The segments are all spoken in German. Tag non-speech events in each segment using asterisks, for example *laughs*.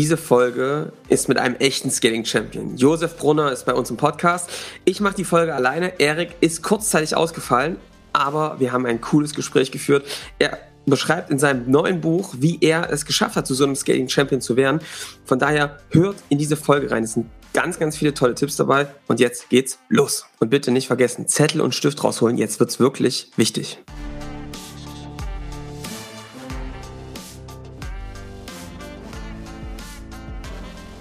Diese Folge ist mit einem echten Scaling Champion. Josef Brunner ist bei uns im Podcast. Ich mache die Folge alleine. Erik ist kurzzeitig ausgefallen, aber wir haben ein cooles Gespräch geführt. Er beschreibt in seinem neuen Buch, wie er es geschafft hat, zu so einem Scaling Champion zu werden. Von daher hört in diese Folge rein. Es sind ganz, ganz viele tolle Tipps dabei. Und jetzt geht's los. Und bitte nicht vergessen, Zettel und Stift rausholen. Jetzt wird's wirklich wichtig.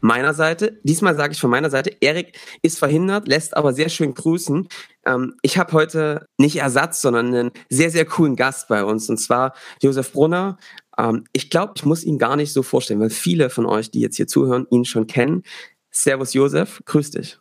meiner Seite. Diesmal sage ich von meiner Seite, Erik ist verhindert, lässt aber sehr schön grüßen. Ähm, ich habe heute nicht Ersatz, sondern einen sehr, sehr coolen Gast bei uns, und zwar Josef Brunner. Ähm, ich glaube, ich muss ihn gar nicht so vorstellen, weil viele von euch, die jetzt hier zuhören, ihn schon kennen. Servus Josef, grüß dich.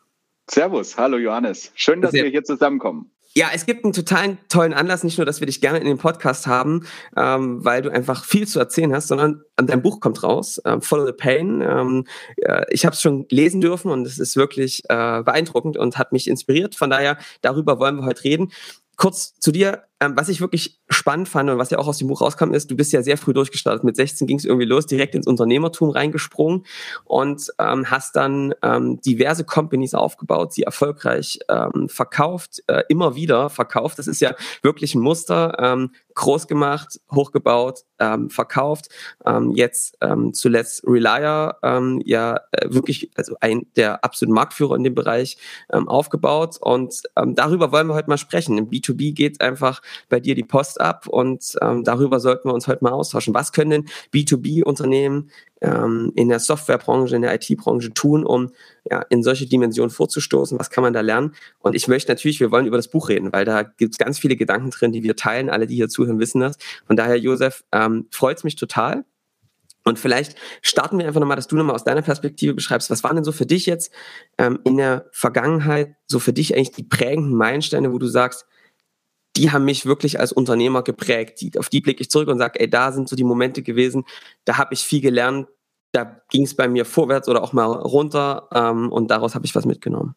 Servus, hallo Johannes. Schön, dass sehr wir hier zusammenkommen. Ja, es gibt einen totalen tollen Anlass, nicht nur, dass wir dich gerne in den Podcast haben, ähm, weil du einfach viel zu erzählen hast, sondern dein Buch kommt raus, äh, Follow the Pain. Ähm, äh, ich habe es schon lesen dürfen und es ist wirklich äh, beeindruckend und hat mich inspiriert. Von daher, darüber wollen wir heute reden. Kurz zu dir, ähm, was ich wirklich spannend fand und was ja auch aus dem Buch rauskam, ist, du bist ja sehr früh durchgestartet. Mit 16 ging es irgendwie los, direkt ins Unternehmertum reingesprungen und ähm, hast dann ähm, diverse Companies aufgebaut, sie erfolgreich ähm, verkauft, äh, immer wieder verkauft. Das ist ja wirklich ein Muster. Ähm, groß gemacht, hochgebaut, ähm, verkauft. Ähm, jetzt ähm, zuletzt Relier, ähm, ja äh, wirklich also ein der absoluten Marktführer in dem Bereich ähm, aufgebaut. Und ähm, darüber wollen wir heute mal sprechen. Im B2B geht einfach bei dir die Post ab und ähm, darüber sollten wir uns heute mal austauschen. Was können denn B2B-Unternehmen ähm, in der Softwarebranche, in der IT-Branche tun, um ja, in solche Dimensionen vorzustoßen? Was kann man da lernen? Und ich möchte natürlich, wir wollen über das Buch reden, weil da gibt es ganz viele Gedanken drin, die wir teilen. Alle, die hier zuhören, wissen das. Von daher, Josef, ähm, freut es mich total. Und vielleicht starten wir einfach nochmal, dass du nochmal aus deiner Perspektive beschreibst, was waren denn so für dich jetzt ähm, in der Vergangenheit, so für dich eigentlich die prägenden Meilensteine, wo du sagst, die haben mich wirklich als Unternehmer geprägt. Die, auf die blicke ich zurück und sage, ey, da sind so die Momente gewesen, da habe ich viel gelernt, da ging es bei mir vorwärts oder auch mal runter ähm, und daraus habe ich was mitgenommen.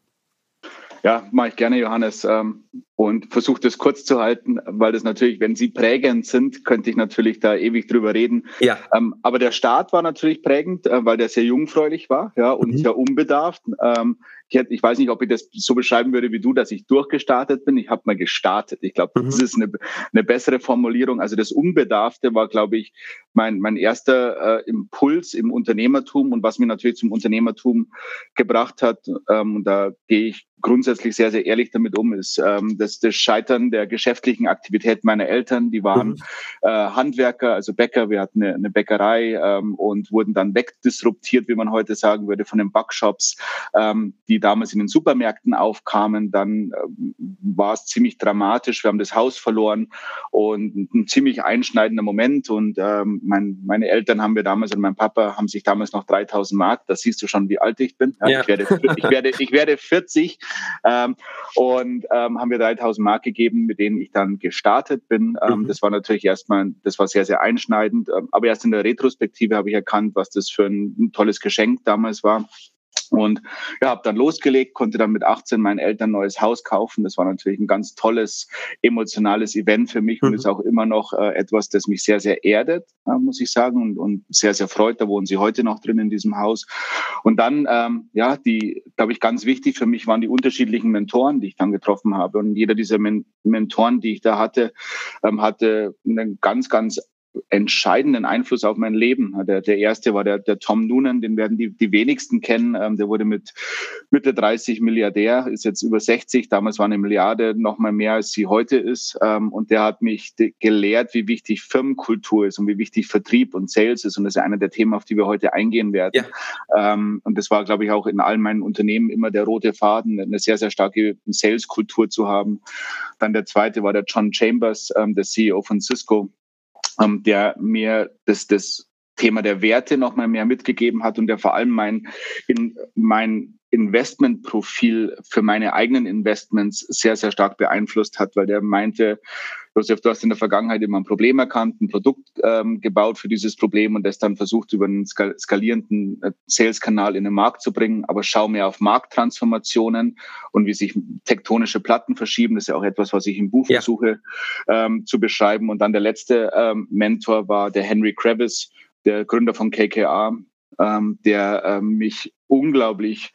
Ja, mache ich gerne, Johannes. Ähm, und versuche das kurz zu halten, weil das natürlich, wenn Sie prägend sind, könnte ich natürlich da ewig drüber reden. Ja. Ähm, aber der Start war natürlich prägend, äh, weil der sehr jungfräulich war ja, und mhm. sehr unbedarft. Ähm, ich, hätte, ich weiß nicht, ob ich das so beschreiben würde wie du, dass ich durchgestartet bin. Ich habe mal gestartet. Ich glaube, mhm. das ist eine, eine bessere Formulierung. Also das Unbedarfte war, glaube ich, mein, mein erster äh, Impuls im Unternehmertum und was mir natürlich zum Unternehmertum gebracht hat. Ähm, da gehe ich grundsätzlich sehr, sehr ehrlich damit um, ist ähm, das, das Scheitern der geschäftlichen Aktivität meiner Eltern. Die waren mhm. äh, Handwerker, also Bäcker. Wir hatten eine, eine Bäckerei ähm, und wurden dann wegdisruptiert, wie man heute sagen würde, von den Backshops, ähm, die damals in den Supermärkten aufkamen. Dann äh, war es ziemlich dramatisch. Wir haben das Haus verloren und ein ziemlich einschneidender Moment. Und ähm, mein, meine Eltern haben wir damals und mein Papa haben sich damals noch 3000 Mark. Da siehst du schon, wie alt ich bin. Ja, ja. Ich, werde, ich, werde, ich werde 40 ähm, und ähm, haben wir 3000 Mark gegeben, mit denen ich dann gestartet bin. Ähm, mhm. Das war natürlich erstmal, das war sehr, sehr einschneidend. Ähm, aber erst in der Retrospektive habe ich erkannt, was das für ein tolles Geschenk damals war. Und ja, habe dann losgelegt, konnte dann mit 18 meinen Eltern ein neues Haus kaufen. Das war natürlich ein ganz tolles emotionales Event für mich mhm. und ist auch immer noch äh, etwas, das mich sehr, sehr erdet, äh, muss ich sagen, und, und sehr, sehr freut. Da wohnen sie heute noch drin in diesem Haus. Und dann, ähm, ja, die, glaube ich, ganz wichtig für mich waren die unterschiedlichen Mentoren, die ich dann getroffen habe. Und jeder dieser Men Mentoren, die ich da hatte, ähm, hatte einen ganz, ganz entscheidenden Einfluss auf mein Leben. Der, der erste war der, der Tom Noonan, den werden die, die wenigsten kennen. Ähm, der wurde mit Mitte 30 Milliardär, ist jetzt über 60. Damals war eine Milliarde noch mal mehr, als sie heute ist. Ähm, und der hat mich gelehrt, wie wichtig Firmenkultur ist und wie wichtig Vertrieb und Sales ist. Und das ist einer der Themen, auf die wir heute eingehen werden. Ja. Ähm, und das war, glaube ich, auch in all meinen Unternehmen immer der rote Faden, eine sehr, sehr starke Sales-Kultur zu haben. Dann der zweite war der John Chambers, ähm, der CEO von Cisco ähm, der mir das, das Thema der Werte noch mal mehr mitgegeben hat und der vor allem mein, in mein Investmentprofil für meine eigenen Investments sehr, sehr stark beeinflusst hat, weil der meinte, Josef, du hast in der Vergangenheit immer ein Problem erkannt, ein Produkt ähm, gebaut für dieses Problem und das dann versucht, über einen skalierenden äh, Sales-Kanal in den Markt zu bringen. Aber schau mehr auf Markttransformationen und wie sich tektonische Platten verschieben. Das ist ja auch etwas, was ich im Buch ja. versuche ähm, zu beschreiben. Und dann der letzte ähm, Mentor war der Henry Kravis, der Gründer von KKR, ähm, der ähm, mich unglaublich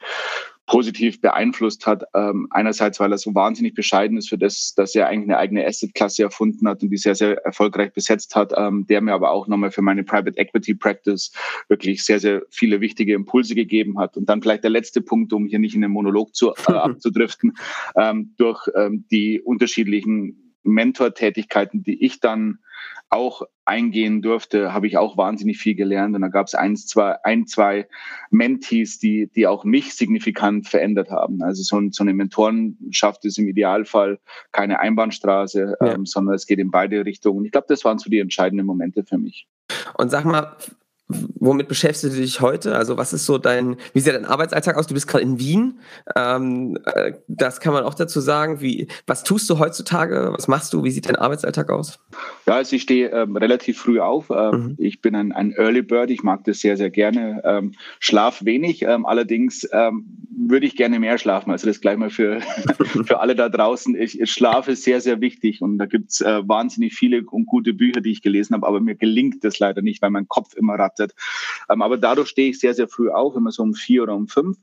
positiv beeinflusst hat. Ähm, einerseits, weil er so wahnsinnig bescheiden ist für das, dass er eigentlich eine eigene Asset-Klasse erfunden hat und die sehr, sehr erfolgreich besetzt hat, ähm, der mir aber auch nochmal für meine Private Equity Practice wirklich sehr, sehr viele wichtige Impulse gegeben hat. Und dann vielleicht der letzte Punkt, um hier nicht in den Monolog zu, äh, *laughs* abzudriften, ähm, durch ähm, die unterschiedlichen Mentor-Tätigkeiten, die ich dann auch eingehen durfte, habe ich auch wahnsinnig viel gelernt. Und da gab es ein, zwei, ein, zwei Mentees, die, die auch mich signifikant verändert haben. Also so, so eine Mentorenschaft ist im Idealfall keine Einbahnstraße, ja. ähm, sondern es geht in beide Richtungen. Ich glaube, das waren so die entscheidenden Momente für mich. Und sag mal, womit beschäftigst du dich heute? Also was ist so dein, wie sieht dein Arbeitsalltag aus? Du bist gerade in Wien. Ähm, äh, das kann man auch dazu sagen. Wie, was tust du heutzutage? Was machst du? Wie sieht dein Arbeitsalltag aus? Ja, also ich stehe ähm, relativ früh auf. Ähm, mhm. Ich bin ein, ein, Early Bird. Ich mag das sehr, sehr gerne. Ähm, schlaf wenig. Ähm, allerdings ähm, würde ich gerne mehr schlafen. Also das gleich mal für, *laughs* für alle da draußen. Ich, ich schlafe sehr, sehr wichtig. Und da gibt's äh, wahnsinnig viele und gute Bücher, die ich gelesen habe. Aber mir gelingt das leider nicht, weil mein Kopf immer rattert erwartet. Ähm, aber dadurch stehe ich sehr, sehr früh auf, immer so um vier oder um fünf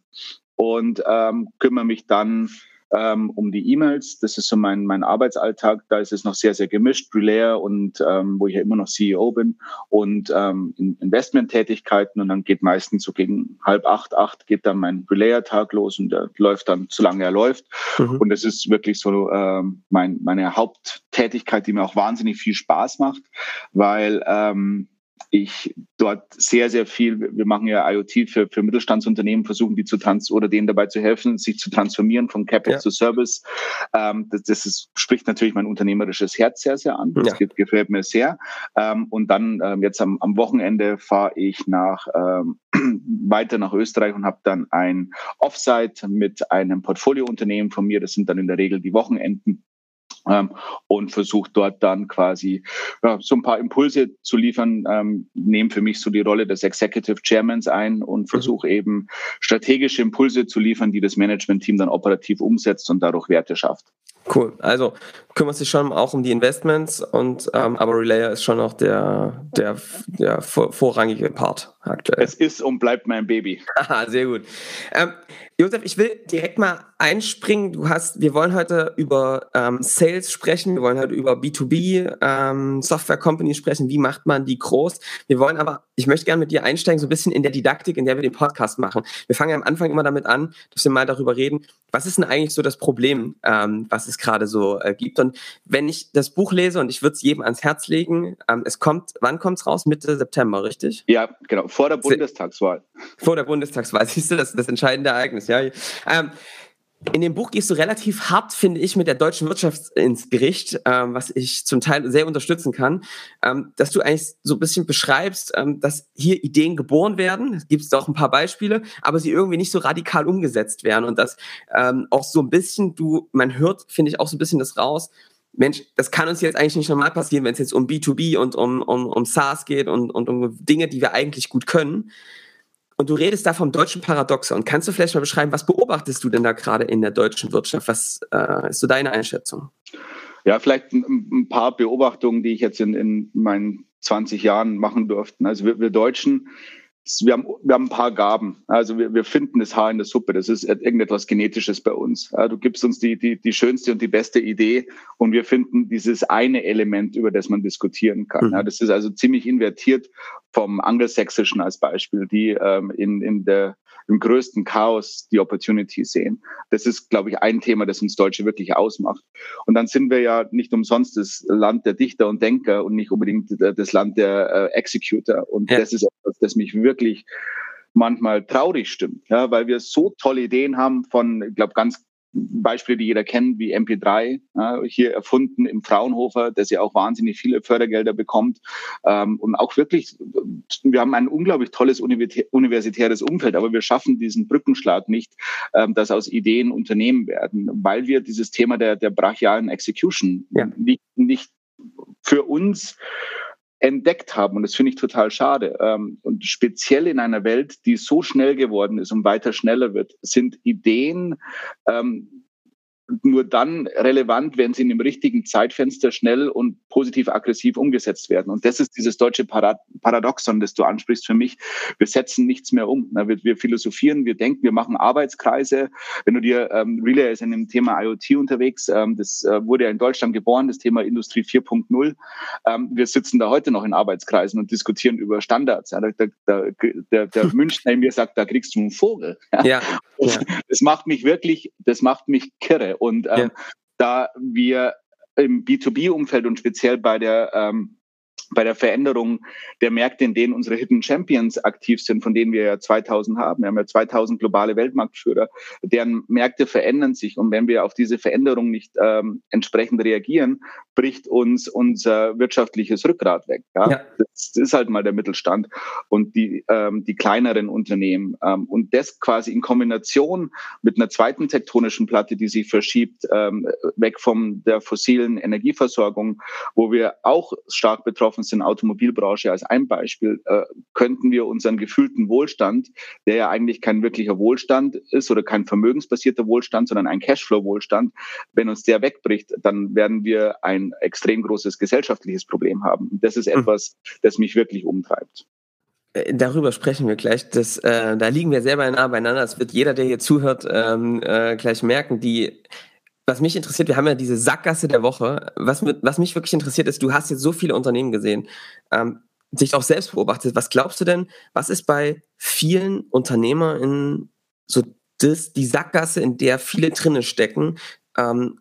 und ähm, kümmere mich dann ähm, um die E-Mails. Das ist so mein, mein Arbeitsalltag. Da ist es noch sehr, sehr gemischt, Relayer und ähm, wo ich ja immer noch CEO bin und ähm, Investmenttätigkeiten. Und dann geht meistens so gegen halb acht, acht geht dann mein Relayer-Tag los und der läuft dann, solange er läuft. Mhm. Und das ist wirklich so ähm, mein, meine Haupttätigkeit, die mir auch wahnsinnig viel Spaß macht, weil ähm, ich dort sehr, sehr viel, wir machen ja IoT für, für Mittelstandsunternehmen, versuchen die zu trans oder denen dabei zu helfen, sich zu transformieren von CapEx ja. zu Service. Ähm, das das ist, spricht natürlich mein unternehmerisches Herz sehr, sehr an. Das ja. gefällt mir sehr. Ähm, und dann ähm, jetzt am, am Wochenende fahre ich nach ähm, *clears throat* weiter nach Österreich und habe dann ein Offsite mit einem Portfoliounternehmen von mir. Das sind dann in der Regel die Wochenenden ähm, und versuche dort dann quasi ja, so ein paar Impulse zu liefern, ähm, nehme für mich so die Rolle des Executive Chairmans ein und versuche mhm. eben strategische Impulse zu liefern, die das Management-Team dann operativ umsetzt und dadurch Werte schafft. Cool. Also kümmert sich schon auch um die Investments und ähm, aber Relayer ist schon noch der, der, der vorrangige Part aktuell. Es ist und bleibt mein Baby. *laughs* Aha, sehr gut. Ähm, Josef, ich will direkt mal einspringen. Du hast, wir wollen heute über ähm, Sales sprechen, wir wollen heute über B2B ähm, Software Companies sprechen. Wie macht man die groß? Wir wollen aber, ich möchte gerne mit dir einsteigen, so ein bisschen in der Didaktik, in der wir den Podcast machen. Wir fangen am Anfang immer damit an, dass wir mal darüber reden, was ist denn eigentlich so das Problem, ähm, was es gerade so äh, gibt. Und wenn ich das Buch lese und ich würde es jedem ans Herz legen, ähm, es kommt, wann kommt es raus? Mitte September, richtig? Ja, genau, vor der Bundestagswahl. Vor der Bundestagswahl, *laughs* siehst du, das ist das entscheidende Ereignis, ja. Ähm, in dem Buch gehst du relativ hart, finde ich, mit der deutschen Wirtschaft ins Gericht, ähm, was ich zum Teil sehr unterstützen kann, ähm, dass du eigentlich so ein bisschen beschreibst, ähm, dass hier Ideen geboren werden. Es gibt auch ein paar Beispiele, aber sie irgendwie nicht so radikal umgesetzt werden und dass ähm, auch so ein bisschen du, man hört, finde ich, auch so ein bisschen das raus. Mensch, das kann uns jetzt eigentlich nicht normal passieren, wenn es jetzt um B2B und um, um, um SaaS geht und, und um Dinge, die wir eigentlich gut können. Und du redest da vom deutschen Paradoxon. Kannst du vielleicht mal beschreiben, was beobachtest du denn da gerade in der deutschen Wirtschaft? Was äh, ist so deine Einschätzung? Ja, vielleicht ein, paar Beobachtungen, die ich jetzt in, in meinen 20 Jahren machen durfte. Also wir, wir Deutschen wir haben, wir haben ein paar Gaben. Also wir, wir finden das Haar in der Suppe. Das ist irgendetwas Genetisches bei uns. Du gibst uns die, die, die schönste und die beste Idee und wir finden dieses eine Element, über das man diskutieren kann. Mhm. Das ist also ziemlich invertiert vom Angelsächsischen als Beispiel, die ähm, in, in der im größten Chaos die Opportunity sehen. Das ist, glaube ich, ein Thema, das uns Deutsche wirklich ausmacht. Und dann sind wir ja nicht umsonst das Land der Dichter und Denker und nicht unbedingt das Land der äh, Executor. Und ja. das ist etwas, das mich wirklich manchmal traurig stimmt, ja, weil wir so tolle Ideen haben von, ich glaube, ganz Beispiele, die jeder kennt, wie MP3, äh, hier erfunden im Fraunhofer, das ja auch wahnsinnig viele Fördergelder bekommt. Ähm, und auch wirklich, wir haben ein unglaublich tolles universitäres Umfeld, aber wir schaffen diesen Brückenschlag nicht, ähm, dass aus Ideen Unternehmen werden, weil wir dieses Thema der, der brachialen Execution ja. nicht, nicht für uns entdeckt haben. Und das finde ich total schade. Ähm, und speziell in einer Welt, die so schnell geworden ist und weiter schneller wird, sind Ideen ähm, nur dann relevant, wenn sie in dem richtigen Zeitfenster schnell und positiv-aggressiv umgesetzt werden. Und das ist dieses deutsche Paradoxon, das du ansprichst für mich. Wir setzen nichts mehr um. Wir, wir philosophieren, wir denken, wir machen Arbeitskreise. Wenn du dir, ähm, Relay ist in dem Thema IoT unterwegs, ähm, das äh, wurde ja in Deutschland geboren, das Thema Industrie 4.0. Ähm, wir sitzen da heute noch in Arbeitskreisen und diskutieren über Standards. Ja, der, der, der, *laughs* der Münchner in mir sagt, da kriegst du einen Vogel. Ja. ja. Das, das macht mich wirklich, das macht mich kirre. Und ähm, ja. da wir im B2B-Umfeld und speziell bei der ähm, bei der Veränderung der Märkte, in denen unsere Hidden Champions aktiv sind, von denen wir ja 2000 haben. Wir haben ja 2000 globale Weltmarktführer, deren Märkte verändern sich. Und wenn wir auf diese Veränderung nicht ähm, entsprechend reagieren, bricht uns unser wirtschaftliches Rückgrat weg. Ja? ja. Das ist halt mal der Mittelstand und die, ähm, die kleineren Unternehmen. Ähm, und das quasi in Kombination mit einer zweiten tektonischen Platte, die sich verschiebt, ähm, weg von der fossilen Energieversorgung, wo wir auch stark betroffen sind, Automobilbranche als ein Beispiel, äh, könnten wir unseren gefühlten Wohlstand, der ja eigentlich kein wirklicher Wohlstand ist oder kein vermögensbasierter Wohlstand, sondern ein Cashflow-Wohlstand, wenn uns der wegbricht, dann werden wir ein ein extrem großes gesellschaftliches Problem haben. Das ist hm. etwas, das mich wirklich umtreibt. Äh, darüber sprechen wir gleich. Das, äh, da liegen wir sehr nah beieinander. Das wird jeder, der hier zuhört, ähm, äh, gleich merken. Die, was mich interessiert, wir haben ja diese Sackgasse der Woche. Was, mit, was mich wirklich interessiert ist, du hast jetzt so viele Unternehmen gesehen, ähm, sich auch selbst beobachtet. Was glaubst du denn, was ist bei vielen Unternehmern so das, die Sackgasse, in der viele drinne stecken, ähm,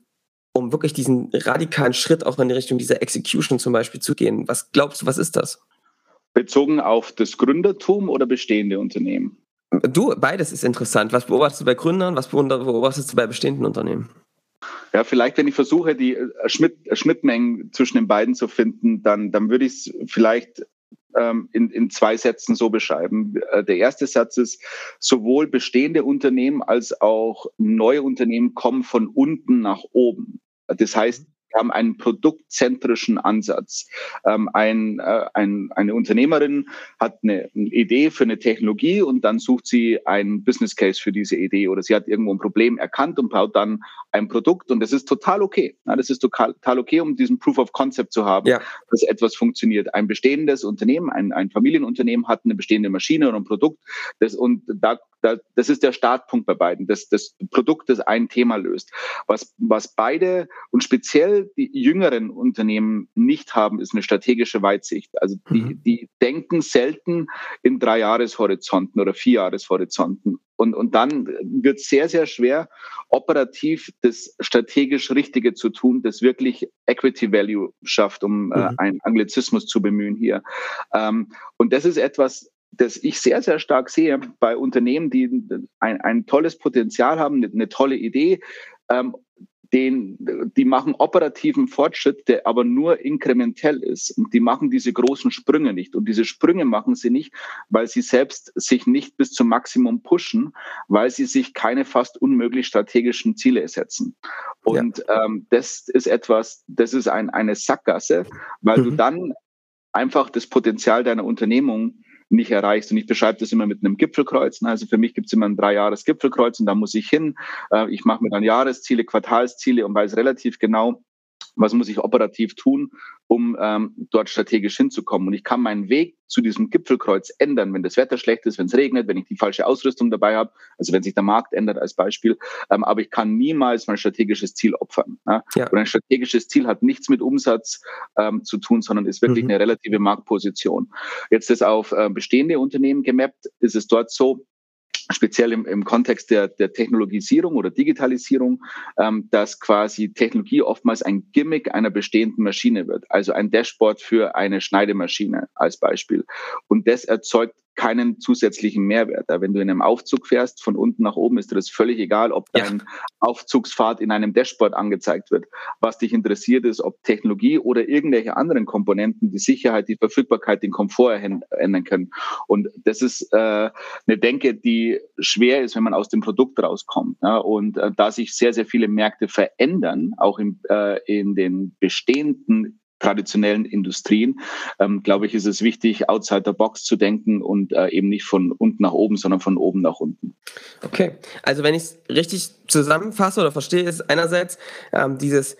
um wirklich diesen radikalen Schritt auch in die Richtung dieser Execution zum Beispiel zu gehen? Was glaubst du, was ist das? Bezogen auf das Gründertum oder bestehende Unternehmen? Du, beides ist interessant. Was beobachtest du bei Gründern, was beobachtest du bei bestehenden Unternehmen? Ja, vielleicht, wenn ich versuche, die äh, Schnitt, Schnittmengen zwischen den beiden zu finden, dann, dann würde ich es vielleicht ähm, in, in zwei Sätzen so beschreiben. Äh, der erste Satz ist, sowohl bestehende Unternehmen als auch neue Unternehmen kommen von unten nach oben. Das heißt, wir haben einen produktzentrischen Ansatz. Ähm, ein, äh, ein, eine Unternehmerin hat eine, eine, Idee für eine Technologie und dann sucht sie einen Business Case für diese Idee oder sie hat irgendwo ein Problem erkannt und baut dann ein Produkt und das ist total okay. Ja, das ist total, okay, um diesen Proof of Concept zu haben, ja. dass etwas funktioniert. Ein bestehendes Unternehmen, ein, ein Familienunternehmen hat eine bestehende Maschine oder ein Produkt das, und da das ist der Startpunkt bei beiden, das, das Produkt, das ein Thema löst. Was, was beide und speziell die jüngeren Unternehmen nicht haben, ist eine strategische Weitsicht. Also die, mhm. die denken selten in drei Jahreshorizonten oder vier Jahreshorizonten. Und, und dann wird es sehr, sehr schwer, operativ das strategisch Richtige zu tun, das wirklich Equity Value schafft, um äh, mhm. äh, einen Anglizismus zu bemühen hier. Ähm, und das ist etwas, das ich sehr, sehr stark sehe bei Unternehmen, die ein, ein tolles Potenzial haben, eine, tolle Idee, ähm, den, die machen operativen Fortschritt, der aber nur inkrementell ist. Und die machen diese großen Sprünge nicht. Und diese Sprünge machen sie nicht, weil sie selbst sich nicht bis zum Maximum pushen, weil sie sich keine fast unmöglich strategischen Ziele setzen. Und ja. ähm, das ist etwas, das ist ein, eine Sackgasse, weil mhm. du dann einfach das Potenzial deiner Unternehmung nicht erreichst. Und ich beschreibe das immer mit einem Gipfelkreuz. Also für mich gibt es immer ein Drei-Jahres-Gipfelkreuz und da muss ich hin. Äh, ich mache mir dann Jahresziele, Quartalsziele und weiß relativ genau, was muss ich operativ tun, um ähm, dort strategisch hinzukommen. Und ich kann meinen Weg zu diesem Gipfelkreuz ändern, wenn das Wetter schlecht ist, wenn es regnet, wenn ich die falsche Ausrüstung dabei habe, also wenn sich der Markt ändert als Beispiel. Ähm, aber ich kann niemals mein strategisches Ziel opfern. Ja? Ja. Und ein strategisches Ziel hat nichts mit Umsatz ähm, zu tun, sondern ist wirklich mhm. eine relative Marktposition. Jetzt das auf äh, bestehende Unternehmen gemappt, ist es dort so, speziell im, im Kontext der, der Technologisierung oder Digitalisierung, ähm, dass quasi Technologie oftmals ein Gimmick einer bestehenden Maschine wird, also ein Dashboard für eine Schneidemaschine als Beispiel. Und das erzeugt keinen zusätzlichen Mehrwert. Wenn du in einem Aufzug fährst, von unten nach oben, ist dir das völlig egal, ob dein ja. Aufzugsfahrt in einem Dashboard angezeigt wird. Was dich interessiert, ist, ob Technologie oder irgendwelche anderen Komponenten die Sicherheit, die Verfügbarkeit, den Komfort ändern können. Und das ist äh, eine Denke, die schwer ist, wenn man aus dem Produkt rauskommt. Ja? Und äh, da sich sehr, sehr viele Märkte verändern, auch im, äh, in den bestehenden traditionellen Industrien, ähm, glaube ich, ist es wichtig, outside the box zu denken und äh, eben nicht von unten nach oben, sondern von oben nach unten. Okay, also wenn ich es richtig zusammenfasse oder verstehe, ist einerseits ähm, dieses,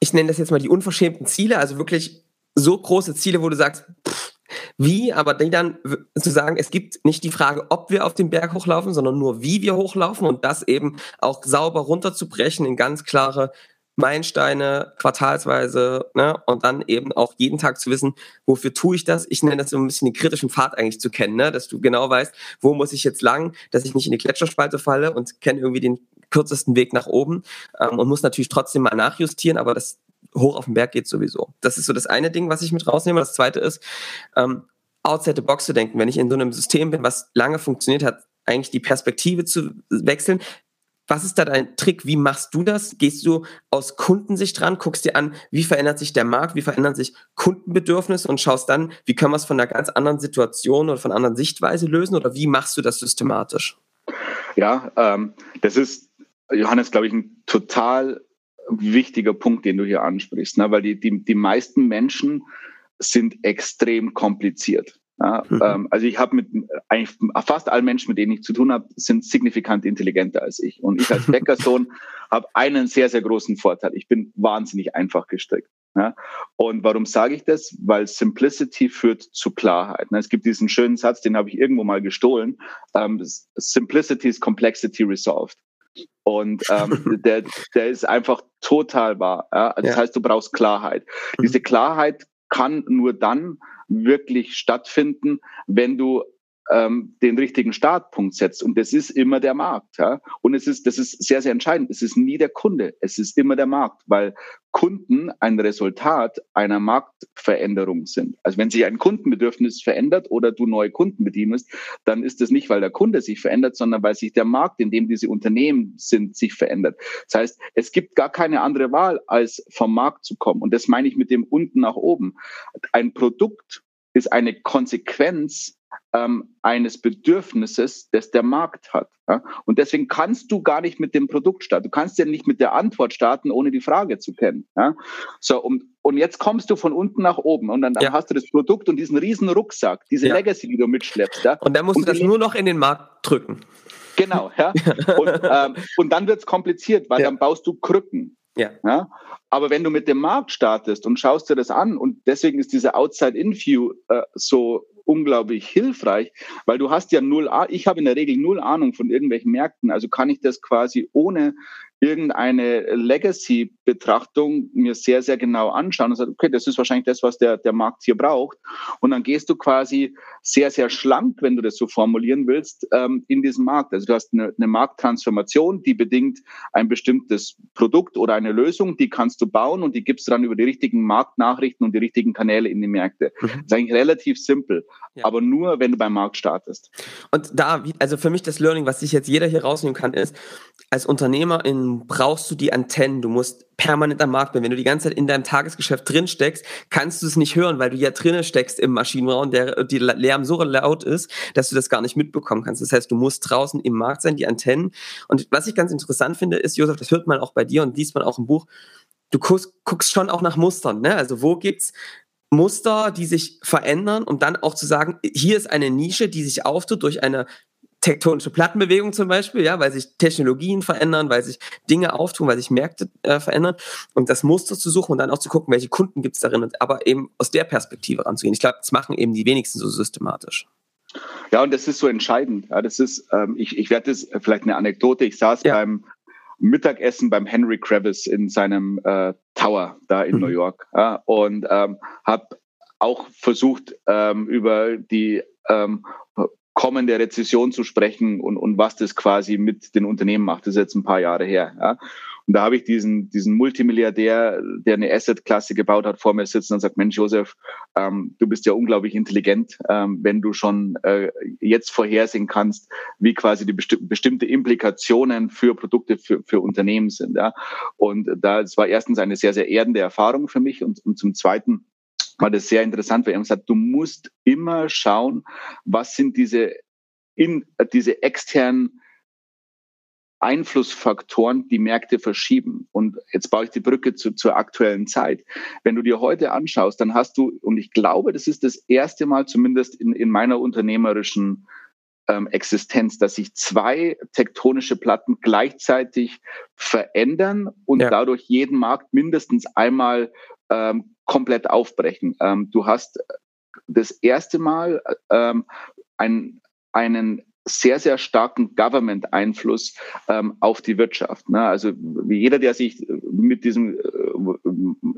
ich nenne das jetzt mal die unverschämten Ziele, also wirklich so große Ziele, wo du sagst, pff, wie, aber dann zu sagen, es gibt nicht die Frage, ob wir auf den Berg hochlaufen, sondern nur wie wir hochlaufen und das eben auch sauber runterzubrechen in ganz klare Meilensteine quartalsweise ne? und dann eben auch jeden Tag zu wissen, wofür tue ich das? Ich nenne das so ein bisschen den kritischen Pfad eigentlich zu kennen, ne? dass du genau weißt, wo muss ich jetzt lang, dass ich nicht in die Gletscherspalte falle und kenne irgendwie den kürzesten Weg nach oben ähm, und muss natürlich trotzdem mal nachjustieren, aber das hoch auf den Berg geht sowieso. Das ist so das eine Ding, was ich mit rausnehme. Das zweite ist, ähm, outside the box zu denken. Wenn ich in so einem System bin, was lange funktioniert hat, eigentlich die Perspektive zu wechseln. Was ist da dein Trick? Wie machst du das? Gehst du aus Kundensicht dran, guckst dir an, wie verändert sich der Markt, wie verändern sich Kundenbedürfnisse und schaust dann, wie können wir es von einer ganz anderen Situation oder von einer anderen Sichtweise lösen oder wie machst du das systematisch? Ja, ähm, das ist, Johannes, glaube ich, ein total wichtiger Punkt, den du hier ansprichst, ne? weil die, die, die meisten Menschen sind extrem kompliziert. Ja, mhm. ähm, also ich habe mit eigentlich fast allen Menschen, mit denen ich zu tun habe, sind signifikant intelligenter als ich. Und ich als *laughs* Bäckersohn habe einen sehr, sehr großen Vorteil. Ich bin wahnsinnig einfach gestrickt. Ja? Und warum sage ich das? Weil Simplicity führt zu Klarheit. Ne? Es gibt diesen schönen Satz, den habe ich irgendwo mal gestohlen. Ähm, Simplicity is complexity resolved. Und ähm, *laughs* der, der ist einfach total wahr. Ja? Das ja. heißt, du brauchst Klarheit. Mhm. Diese Klarheit kann nur dann wirklich stattfinden, wenn du ähm, den richtigen Startpunkt setzt. Und das ist immer der Markt. Ja? Und es ist, das ist sehr, sehr entscheidend. Es ist nie der Kunde. Es ist immer der Markt, weil Kunden ein Resultat einer Marktveränderung sind. Also wenn sich ein Kundenbedürfnis verändert oder du neue Kunden bedienst, dann ist das nicht, weil der Kunde sich verändert, sondern weil sich der Markt, in dem diese Unternehmen sind, sich verändert. Das heißt, es gibt gar keine andere Wahl, als vom Markt zu kommen. Und das meine ich mit dem unten nach oben. Ein Produkt ist eine Konsequenz ähm, eines Bedürfnisses, das der Markt hat. Ja? Und deswegen kannst du gar nicht mit dem Produkt starten. Du kannst ja nicht mit der Antwort starten, ohne die Frage zu kennen. Ja? So, und, und jetzt kommst du von unten nach oben und dann, dann ja. hast du das Produkt und diesen riesen Rucksack, diese Legacy, die du mitschleppst. Und dann musst und du das nur noch in den Markt drücken. Genau, ja. und, ähm, und dann wird es kompliziert, weil dann baust du Krücken. Ja. ja. Aber wenn du mit dem Markt startest und schaust dir das an, und deswegen ist diese Outside-In-View äh, so unglaublich hilfreich, weil du hast ja null, ich habe in der Regel null Ahnung von irgendwelchen Märkten, also kann ich das quasi ohne irgendeine Legacy-Betrachtung mir sehr, sehr genau anschauen und sagen, okay, das ist wahrscheinlich das, was der, der Markt hier braucht. Und dann gehst du quasi sehr, sehr schlank, wenn du das so formulieren willst, ähm, in diesen Markt. Also du hast eine, eine Markttransformation, die bedingt ein bestimmtes Produkt oder eine Lösung, die kannst du bauen und die gibst du dann über die richtigen Marktnachrichten und die richtigen Kanäle in die Märkte. Mhm. Das ist eigentlich relativ simpel, ja. aber nur, wenn du beim Markt startest. Und da, also für mich das Learning, was sich jetzt jeder hier rausnehmen kann, ist, als Unternehmer in, brauchst du die Antennen. Du musst permanent am Markt sein. Wenn du die ganze Zeit in deinem Tagesgeschäft drin steckst, kannst du es nicht hören, weil du ja drinnen steckst im Maschinenraum, der die Lärm so laut ist, dass du das gar nicht mitbekommen kannst. Das heißt, du musst draußen im Markt sein, die Antennen. Und was ich ganz interessant finde, ist, Josef, das hört man auch bei dir und liest man auch im Buch, du guckst, guckst schon auch nach Mustern. Ne? Also wo gibt's Muster, die sich verändern, um dann auch zu sagen, hier ist eine Nische, die sich auftut durch eine tektonische Plattenbewegung zum Beispiel, ja, weil sich Technologien verändern, weil sich Dinge auftun, weil sich Märkte äh, verändern und das Muster zu suchen und dann auch zu gucken, welche Kunden gibt es darin, und aber eben aus der Perspektive ranzugehen. Ich glaube, das machen eben die wenigsten so systematisch. Ja, und das ist so entscheidend. Ja, das ist, ähm, ich, ich werde das vielleicht eine Anekdote. Ich saß ja. beim Mittagessen beim Henry Kravis in seinem äh, Tower da in mhm. New York ja, und ähm, habe auch versucht, ähm, über die ähm, kommende Rezession zu sprechen und, und was das quasi mit den Unternehmen macht. Das ist jetzt ein paar Jahre her. Ja. Und da habe ich diesen, diesen Multimilliardär, der eine Asset-Klasse gebaut hat, vor mir sitzen und sagt, Mensch, Josef, ähm, du bist ja unglaublich intelligent, ähm, wenn du schon äh, jetzt vorhersehen kannst, wie quasi die besti bestimmte Implikationen für Produkte, für, für Unternehmen sind. Ja? Und da, es war erstens eine sehr, sehr erdende Erfahrung für mich und, und zum Zweiten, war das sehr interessant, weil er gesagt, du musst immer schauen, was sind diese, in, diese externen Einflussfaktoren, die Märkte verschieben. Und jetzt baue ich die Brücke zu, zur aktuellen Zeit. Wenn du dir heute anschaust, dann hast du, und ich glaube, das ist das erste Mal zumindest in, in meiner unternehmerischen ähm, Existenz, dass sich zwei tektonische Platten gleichzeitig verändern und ja. dadurch jeden Markt mindestens einmal ähm, komplett aufbrechen. Ähm, du hast das erste Mal ähm, ein, einen sehr, sehr starken Government-Einfluss ähm, auf die Wirtschaft. Ne? Also wie jeder, der sich mit diesem äh,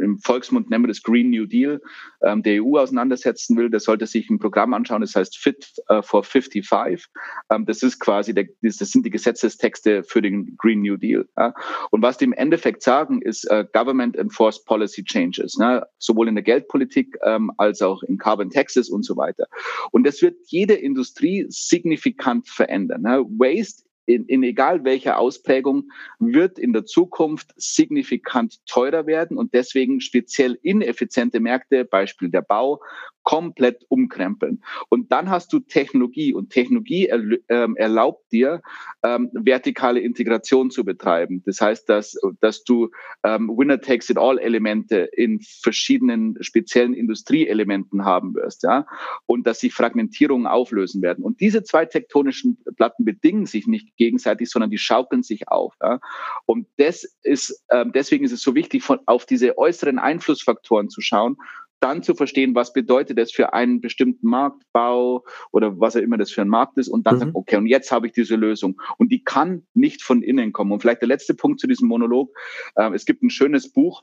im Volksmund nennen wir das Green New Deal ähm, der EU auseinandersetzen will, der sollte sich ein Programm anschauen, das heißt Fit uh, for 55. Ähm, das ist quasi, der, das sind die Gesetzestexte für den Green New Deal. Ja? Und was die im Endeffekt sagen, ist uh, Government Enforced Policy Changes, ne? sowohl in der Geldpolitik ähm, als auch in Carbon Taxes und so weiter. Und das wird jede Industrie signifikant verändern. Ne? Waste in, in egal welcher Ausprägung, wird in der Zukunft signifikant teurer werden und deswegen speziell ineffiziente Märkte, Beispiel der Bau, komplett umkrempeln. Und dann hast du Technologie und Technologie ähm, erlaubt dir, ähm, vertikale Integration zu betreiben. Das heißt, dass, dass du ähm, Winner-Takes-it-all-Elemente in verschiedenen speziellen Industrieelementen haben wirst, ja, und dass sich Fragmentierungen auflösen werden. Und diese zwei tektonischen Platten bedingen sich nicht gegenseitig, sondern die schaukeln sich auf. Ja. Und das ist, ähm, deswegen ist es so wichtig, von, auf diese äußeren Einflussfaktoren zu schauen dann zu verstehen, was bedeutet das für einen bestimmten Marktbau oder was auch immer das für ein Markt ist und dann mhm. sagen, okay, und jetzt habe ich diese Lösung. Und die kann nicht von innen kommen. Und vielleicht der letzte Punkt zu diesem Monolog. Äh, es gibt ein schönes Buch,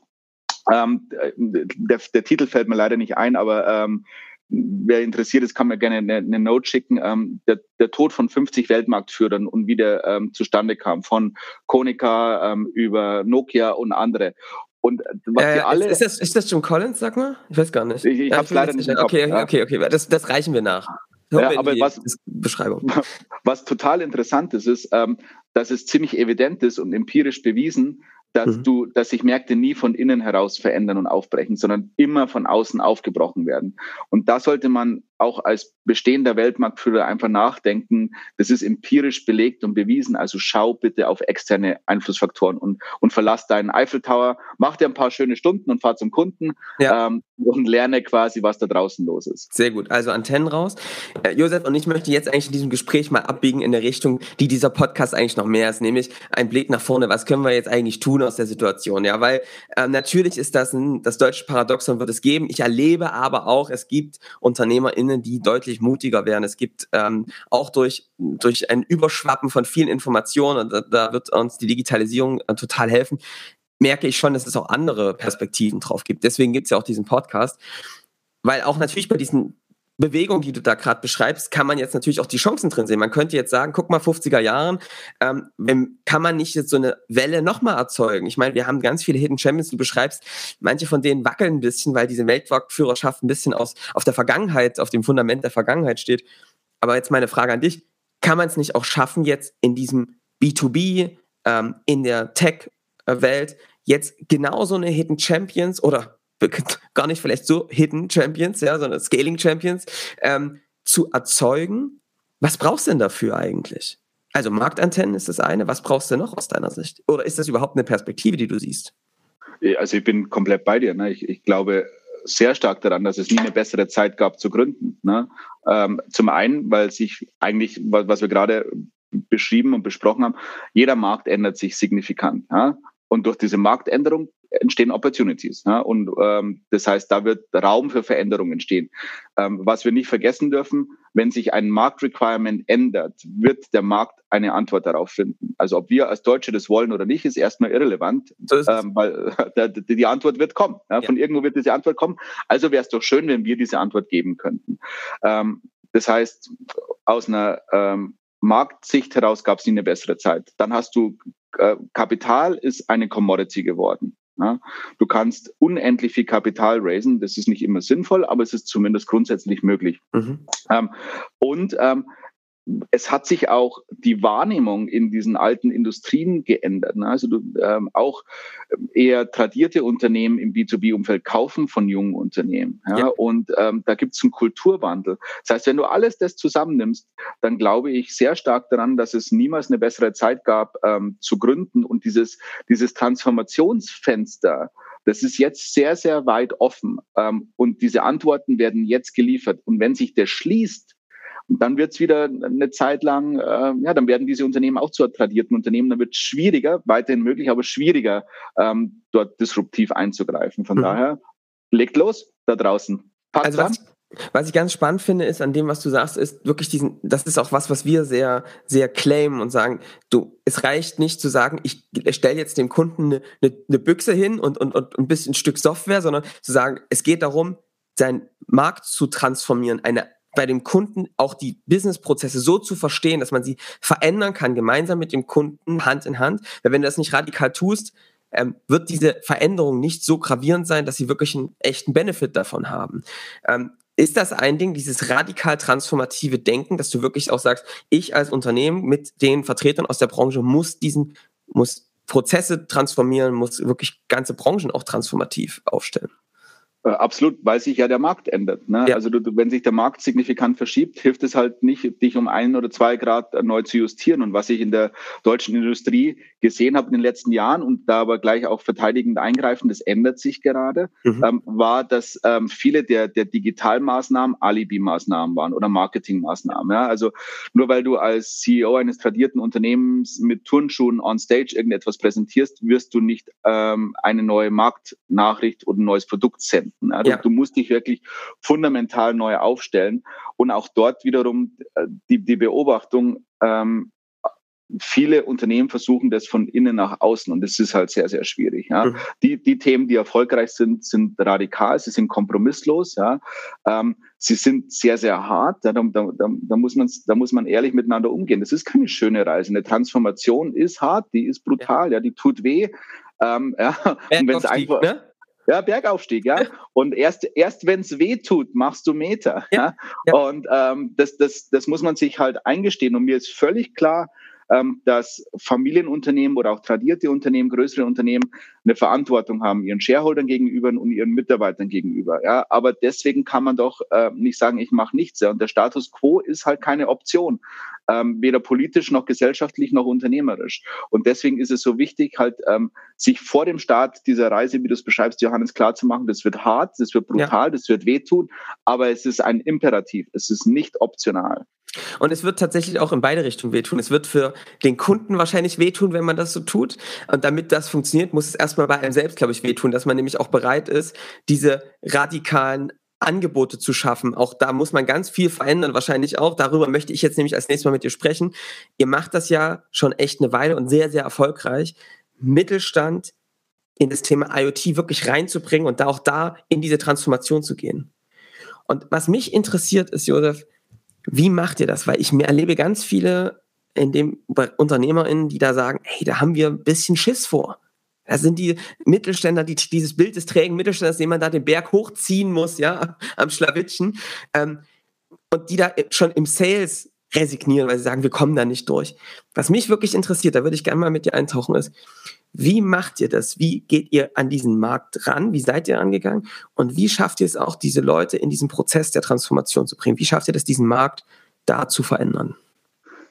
ähm, der, der, Titel fällt mir leider nicht ein, aber ähm, wer interessiert ist, kann mir gerne eine, eine Note schicken. Ähm, der, der, Tod von 50 Weltmarktführern und wie der ähm, zustande kam, von Konica ähm, über Nokia und andere. Und was äh, wir alle. Ist, das, ist das Jim Collins, sag mal? Ich weiß gar nicht. Ich, ich ja, habe leider nicht. Okay, Kopf, okay, okay, okay. Das, das reichen wir nach. Ja, aber was, Beschreibung. *laughs* was total interessant ist, ist, ähm, dass es ziemlich evident ist und empirisch bewiesen, dass mhm. du, dass sich Märkte nie von innen heraus verändern und aufbrechen, sondern immer von außen aufgebrochen werden. Und da sollte man auch als bestehender Weltmarktführer einfach nachdenken. Das ist empirisch belegt und bewiesen. Also schau bitte auf externe Einflussfaktoren und, und verlass deinen Eiffel Tower, mach dir ein paar schöne Stunden und fahr zum Kunden ja. ähm, und lerne quasi, was da draußen los ist. Sehr gut. Also Antennen raus. Äh, Josef, und ich möchte jetzt eigentlich in diesem Gespräch mal abbiegen in der Richtung, die dieser Podcast eigentlich noch mehr ist, nämlich ein Blick nach vorne. Was können wir jetzt eigentlich tun aus der Situation? Ja, weil äh, natürlich ist das ein, das deutsche Paradoxon wird es geben. Ich erlebe aber auch, es gibt UnternehmerInnen, Szene, die deutlich mutiger werden. Es gibt ähm, auch durch, durch ein Überschwappen von vielen Informationen, da, da wird uns die Digitalisierung äh, total helfen, merke ich schon, dass es auch andere Perspektiven drauf gibt. Deswegen gibt es ja auch diesen Podcast. Weil auch natürlich bei diesen Bewegung, die du da gerade beschreibst, kann man jetzt natürlich auch die Chancen drin sehen. Man könnte jetzt sagen, guck mal, 50er Jahren, ähm, kann man nicht jetzt so eine Welle nochmal erzeugen? Ich meine, wir haben ganz viele Hidden Champions, du beschreibst, manche von denen wackeln ein bisschen, weil diese Weltmarktführerschaft ein bisschen aus, auf der Vergangenheit, auf dem Fundament der Vergangenheit steht. Aber jetzt meine Frage an dich, kann man es nicht auch schaffen, jetzt in diesem B2B, ähm, in der Tech-Welt, jetzt genauso eine Hidden Champions oder *laughs* gar nicht vielleicht so Hidden Champions, ja, sondern Scaling Champions ähm, zu erzeugen. Was brauchst du denn dafür eigentlich? Also Marktantennen ist das eine. Was brauchst du noch aus deiner Sicht? Oder ist das überhaupt eine Perspektive, die du siehst? Also ich bin komplett bei dir. Ne? Ich, ich, glaube sehr stark daran, dass es nie eine bessere Zeit gab zu gründen. Ne? Ähm, zum einen, weil sich eigentlich, was wir gerade beschrieben und besprochen haben, jeder Markt ändert sich signifikant. Ja? Und durch diese Marktänderung entstehen Opportunities. Ja? Und ähm, das heißt, da wird Raum für Veränderungen entstehen. Ähm, was wir nicht vergessen dürfen, wenn sich ein Marktrequirement ändert, wird der Markt eine Antwort darauf finden. Also ob wir als Deutsche das wollen oder nicht, ist erstmal irrelevant, so ähm, weil *laughs* der, die Antwort wird kommen. Ja? Von ja. irgendwo wird diese Antwort kommen. Also wäre es doch schön, wenn wir diese Antwort geben könnten. Ähm, das heißt, aus einer ähm, Marktsicht heraus gab es nie eine bessere Zeit. Dann hast du äh, Kapital ist eine Commodity geworden. Ja, du kannst unendlich viel Kapital raisen. Das ist nicht immer sinnvoll, aber es ist zumindest grundsätzlich möglich. Mhm. Ähm, und ähm, es hat sich auch die Wahrnehmung in diesen alten Industrien geändert. Ne? Also du, ähm, auch eher tradierte Unternehmen im B2B-Umfeld kaufen von jungen Unternehmen. Ja? ja. Und ähm, da gibt es einen Kulturwandel. Das heißt, wenn du alles das zusammennimmst, dann glaube ich sehr stark daran, dass es niemals eine bessere Zeit gab ähm, zu gründen und dieses, dieses Transformationsfenster, das ist jetzt sehr, sehr weit offen. Ähm, und diese Antworten werden jetzt geliefert. Und wenn sich der schließt, dann wird es wieder eine Zeit lang, äh, ja, dann werden diese Unternehmen auch zu tradierten Unternehmen. Dann wird es schwieriger, weiterhin möglich, aber schwieriger, ähm, dort disruptiv einzugreifen. Von mhm. daher, legt los da draußen. Passt also was, was ich ganz spannend finde, ist an dem, was du sagst, ist wirklich diesen, das ist auch was, was wir sehr, sehr claimen und sagen, du, es reicht nicht zu sagen, ich stelle jetzt dem Kunden eine, eine, eine Büchse hin und, und, und ein bisschen ein Stück Software, sondern zu sagen, es geht darum, seinen Markt zu transformieren, eine bei dem Kunden auch die Businessprozesse so zu verstehen, dass man sie verändern kann, gemeinsam mit dem Kunden, Hand in Hand. Weil wenn du das nicht radikal tust, ähm, wird diese Veränderung nicht so gravierend sein, dass sie wirklich einen echten Benefit davon haben. Ähm, ist das ein Ding, dieses radikal transformative Denken, dass du wirklich auch sagst, ich als Unternehmen mit den Vertretern aus der Branche muss diesen, muss Prozesse transformieren, muss wirklich ganze Branchen auch transformativ aufstellen? Äh, absolut, weil sich ja der Markt ändert. Ne? Ja. Also du, wenn sich der Markt signifikant verschiebt, hilft es halt nicht, dich um ein oder zwei Grad neu zu justieren. Und was ich in der deutschen Industrie gesehen habe in den letzten Jahren und da aber gleich auch verteidigend eingreifen, das ändert sich gerade, mhm. ähm, war, dass ähm, viele der, der Digitalmaßnahmen Alibi-Maßnahmen waren oder Marketingmaßnahmen. Ja? Also nur weil du als CEO eines tradierten Unternehmens mit Turnschuhen on Stage irgendetwas präsentierst, wirst du nicht ähm, eine neue Marktnachricht oder ein neues Produkt senden finden. Also ja. du musst dich wirklich fundamental neu aufstellen und auch dort wiederum äh, die, die Beobachtung, ähm, viele Unternehmen versuchen das von innen nach außen und das ist halt sehr, sehr schwierig. Ja. Mhm. Die, die Themen, die erfolgreich sind, sind radikal, sie sind kompromisslos, ja. Ähm, sie sind sehr, sehr hart. Ja. Da, da, da, muss man, da muss man ehrlich miteinander umgehen. Das ist keine schöne Reise. Eine Transformation ist hart, die ist brutal, ja, ja die tut weh. Ähm, ja. Und wenn es einfach. Ne? Ja, Bergaufstieg, ja. *laughs* Und erst, erst wenn es weh tut, machst du Meter. Ja. ja. Und ähm, das, das, das muss man sich halt eingestehen. Und mir ist völlig klar, dass Familienunternehmen oder auch tradierte Unternehmen, größere Unternehmen eine Verantwortung haben, ihren Shareholdern gegenüber und ihren Mitarbeitern gegenüber. Ja, aber deswegen kann man doch äh, nicht sagen, ich mache nichts. Ja. Und der Status quo ist halt keine Option, ähm, weder politisch noch gesellschaftlich noch unternehmerisch. Und deswegen ist es so wichtig, halt ähm, sich vor dem Start dieser Reise, wie du es beschreibst, Johannes, klar zu machen, das wird hart, das wird brutal, ja. das wird wehtun, aber es ist ein Imperativ, es ist nicht optional. Und es wird tatsächlich auch in beide Richtungen wehtun. Es wird für den Kunden wahrscheinlich wehtun, wenn man das so tut. Und damit das funktioniert, muss es erstmal bei einem selbst, glaube ich, wehtun, dass man nämlich auch bereit ist, diese radikalen Angebote zu schaffen. Auch da muss man ganz viel verändern, wahrscheinlich auch. Darüber möchte ich jetzt nämlich als nächstes Mal mit dir sprechen. Ihr macht das ja schon echt eine Weile und sehr, sehr erfolgreich. Mittelstand in das Thema IoT wirklich reinzubringen und da auch da in diese Transformation zu gehen. Und was mich interessiert ist, Josef, wie macht ihr das? Weil ich mir erlebe ganz viele in dem UnternehmerInnen, die da sagen, hey, da haben wir ein bisschen Schiss vor. Da sind die Mittelständler, die, dieses Bild des trägen Mittelständlers, den man da den Berg hochziehen muss, ja, am Schlawittchen. Ähm, und die da schon im Sales resignieren, weil sie sagen, wir kommen da nicht durch. Was mich wirklich interessiert, da würde ich gerne mal mit dir eintauchen, ist, wie macht ihr das? Wie geht ihr an diesen Markt ran? Wie seid ihr angegangen? Und wie schafft ihr es auch, diese Leute in diesen Prozess der Transformation zu bringen? Wie schafft ihr das, diesen Markt da zu verändern?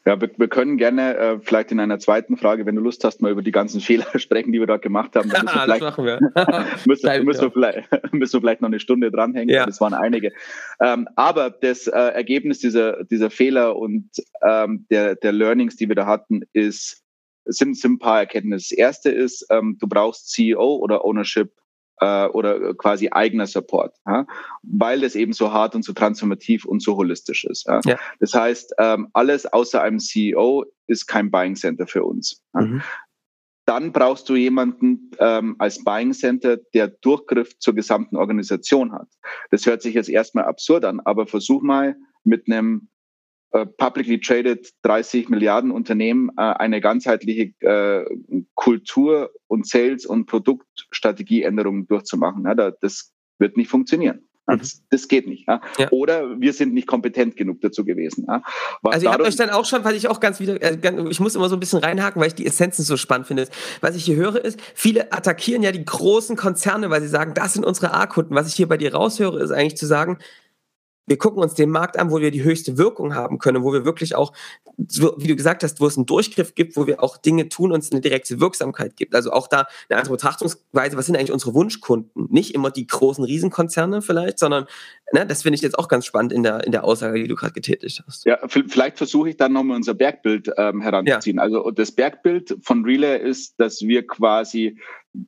Ja, wir, wir können gerne äh, vielleicht in einer zweiten Frage, wenn du Lust hast, mal über die ganzen *laughs* Fehler sprechen, die wir dort gemacht haben. Dann müssen wir das machen wir. *laughs* müssen, müssen, wir vielleicht, *laughs* müssen wir vielleicht noch eine Stunde dranhängen. Ja. Das waren einige. Ähm, aber das äh, Ergebnis dieser, dieser Fehler und ähm, der, der Learnings, die wir da hatten, ist, sind, sind ein paar Erkenntnisse. Das erste ist, ähm, du brauchst CEO oder Ownership äh, oder quasi eigener Support, ja? weil das eben so hart und so transformativ und so holistisch ist. Ja? ja. Das heißt, ähm, alles außer einem CEO ist kein Buying Center für uns. Mhm. Dann brauchst du jemanden ähm, als Buying Center, der Durchgriff zur gesamten Organisation hat. Das hört sich jetzt erstmal absurd an, aber versuch mal mit einem äh, publicly traded 30 Milliarden Unternehmen äh, eine ganzheitliche äh, Kultur und Sales- und Produktstrategieänderungen durchzumachen. Das wird nicht funktionieren. Mhm. Das, das, geht nicht. Ja? Ja. Oder wir sind nicht kompetent genug dazu gewesen. Ja? also ihr habt euch dann auch schon, weil ich auch ganz wieder, äh, ich muss immer so ein bisschen reinhaken, weil ich die Essenzen so spannend finde. Was ich hier höre ist, viele attackieren ja die großen Konzerne, weil sie sagen, das sind unsere A-Kunden. Was ich hier bei dir raushöre, ist eigentlich zu sagen, wir gucken uns den Markt an, wo wir die höchste Wirkung haben können, wo wir wirklich auch, wie du gesagt hast, wo es einen Durchgriff gibt, wo wir auch Dinge tun und es eine direkte Wirksamkeit gibt. Also auch da eine andere Betrachtungsweise, was sind eigentlich unsere Wunschkunden? Nicht immer die großen Riesenkonzerne vielleicht, sondern ne, das finde ich jetzt auch ganz spannend in der, in der Aussage, die du gerade getätigt hast. Ja, vielleicht versuche ich dann nochmal unser Bergbild ähm, heranzuziehen. Ja. Also das Bergbild von Relay ist, dass wir quasi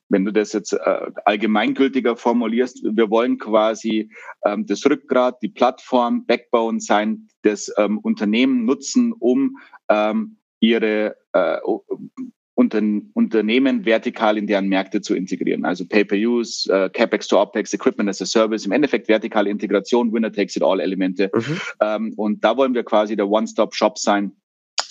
wenn du das jetzt äh, allgemeingültiger formulierst, wir wollen quasi ähm, das Rückgrat, die Plattform, Backbone sein, das ähm, Unternehmen nutzen, um ähm, ihre äh, unter, Unternehmen vertikal in deren Märkte zu integrieren. Also Pay-per-Use, äh, CapEx to OpEx, Equipment as a Service, im Endeffekt vertikale Integration, Winner takes it all Elemente. Mhm. Ähm, und da wollen wir quasi der One-Stop-Shop sein,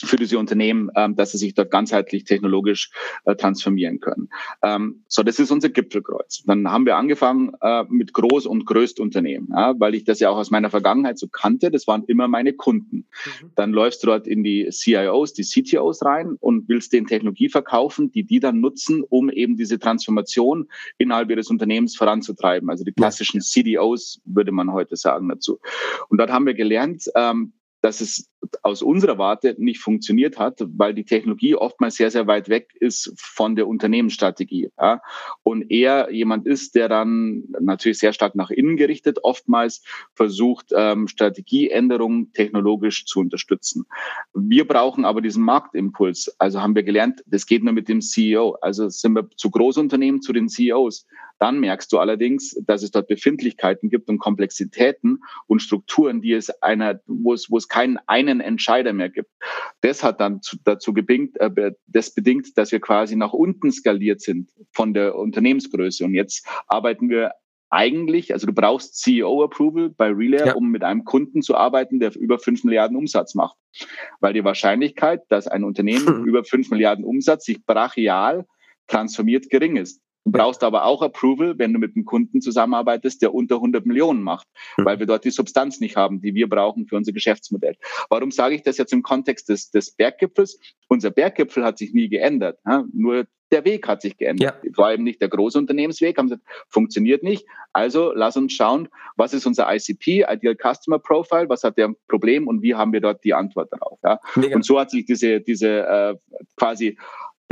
für diese Unternehmen, ähm, dass sie sich dort ganzheitlich technologisch äh, transformieren können. Ähm, so, das ist unser Gipfelkreuz. Dann haben wir angefangen äh, mit Groß- und Größtunternehmen, ja, weil ich das ja auch aus meiner Vergangenheit so kannte. Das waren immer meine Kunden. Mhm. Dann läufst du dort in die CIOs, die CTOs rein und willst den Technologie verkaufen, die die dann nutzen, um eben diese Transformation innerhalb ihres Unternehmens voranzutreiben. Also die klassischen CDOs würde man heute sagen dazu. Und dort haben wir gelernt, ähm, dass es aus unserer Warte nicht funktioniert hat, weil die Technologie oftmals sehr, sehr weit weg ist von der Unternehmensstrategie. Ja? Und eher jemand ist, der dann natürlich sehr stark nach innen gerichtet, oftmals versucht, ähm, Strategieänderungen technologisch zu unterstützen. Wir brauchen aber diesen Marktimpuls. Also haben wir gelernt, das geht nur mit dem CEO. Also sind wir zu Großunternehmen, zu den CEOs. Dann merkst du allerdings, dass es dort Befindlichkeiten gibt und Komplexitäten und Strukturen, die es einer, wo es, wo es keinen einen Entscheider mehr gibt. Das hat dann zu, dazu gebingt, äh, das bedingt, dass wir quasi nach unten skaliert sind von der Unternehmensgröße. Und jetzt arbeiten wir eigentlich, also du brauchst CEO-Approval bei Relay, ja. um mit einem Kunden zu arbeiten, der über 5 Milliarden Umsatz macht. Weil die Wahrscheinlichkeit, dass ein Unternehmen hm. *laughs* über 5 Milliarden Umsatz sich brachial transformiert, gering ist. Du brauchst aber auch Approval, wenn du mit einem Kunden zusammenarbeitest, der unter 100 Millionen macht, weil wir dort die Substanz nicht haben, die wir brauchen für unser Geschäftsmodell. Warum sage ich das jetzt im Kontext des, des Berggipfels? Unser Berggipfel hat sich nie geändert. Ja? Nur der Weg hat sich geändert. Ja. Vor allem nicht der Großunternehmensweg, haben gesagt, funktioniert nicht. Also lass uns schauen, was ist unser ICP, Ideal Customer Profile, was hat der Problem und wie haben wir dort die Antwort darauf. Ja? Und so hat sich diese, diese äh, quasi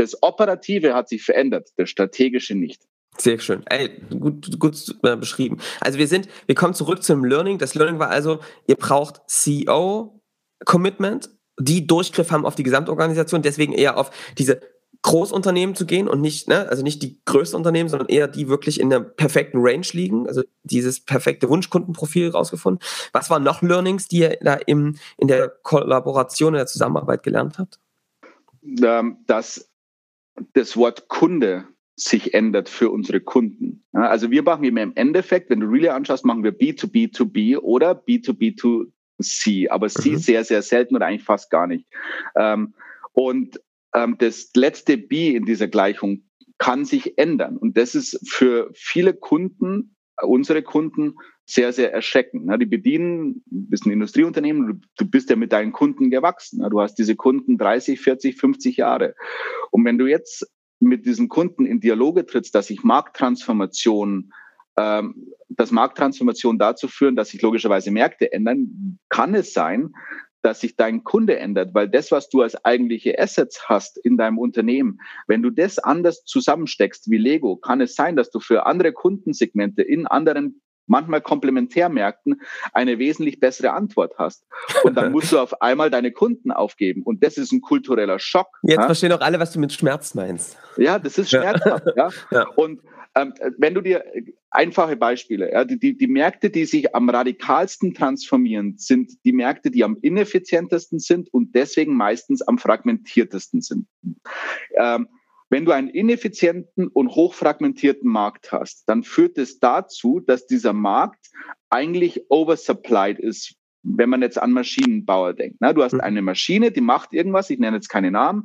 das Operative hat sich verändert, das Strategische nicht. Sehr schön. Ey, gut, gut äh, beschrieben. Also wir sind, wir kommen zurück zum Learning. Das Learning war also, ihr braucht CEO-Commitment, die Durchgriff haben auf die Gesamtorganisation, deswegen eher auf diese Großunternehmen zu gehen und nicht, ne, also nicht die größten Unternehmen, sondern eher die wirklich in der perfekten Range liegen, also dieses perfekte Wunschkundenprofil rausgefunden. Was waren noch Learnings, die ihr da im, in der Kollaboration, in der Zusammenarbeit gelernt habt? Ähm, dass das Wort Kunde sich ändert für unsere Kunden. Also wir machen immer im Endeffekt, wenn du Relay anschaust, machen wir B2B2B oder B2B2C, aber C mhm. sehr, sehr selten oder eigentlich fast gar nicht. Ähm, und ähm, das letzte B in dieser Gleichung kann sich ändern. Und das ist für viele Kunden, unsere Kunden, sehr, sehr erschreckend. Die bedienen, du bist ein Industrieunternehmen, du bist ja mit deinen Kunden gewachsen. Du hast diese Kunden 30, 40, 50 Jahre. Und wenn du jetzt mit diesen Kunden in Dialoge trittst, dass sich Markttransformation, ähm, dass Markttransformation dazu führen, dass sich logischerweise Märkte ändern, kann es sein, dass sich dein Kunde ändert, weil das, was du als eigentliche Assets hast in deinem Unternehmen, wenn du das anders zusammensteckst wie Lego, kann es sein, dass du für andere Kundensegmente in anderen manchmal Komplementärmärkten eine wesentlich bessere Antwort hast. Und dann musst du auf einmal deine Kunden aufgeben. Und das ist ein kultureller Schock. Jetzt ja? verstehen auch alle, was du mit Schmerz meinst. Ja, das ist schmerzhaft. ja. *laughs* ja. Und wenn du dir einfache Beispiele, ja, die, die Märkte, die sich am radikalsten transformieren, sind die Märkte, die am ineffizientesten sind und deswegen meistens am fragmentiertesten sind. Ähm, wenn du einen ineffizienten und hochfragmentierten Markt hast, dann führt es dazu, dass dieser Markt eigentlich oversupplied ist wenn man jetzt an Maschinenbauer denkt. Ne? Du hast mhm. eine Maschine, die macht irgendwas, ich nenne jetzt keine Namen,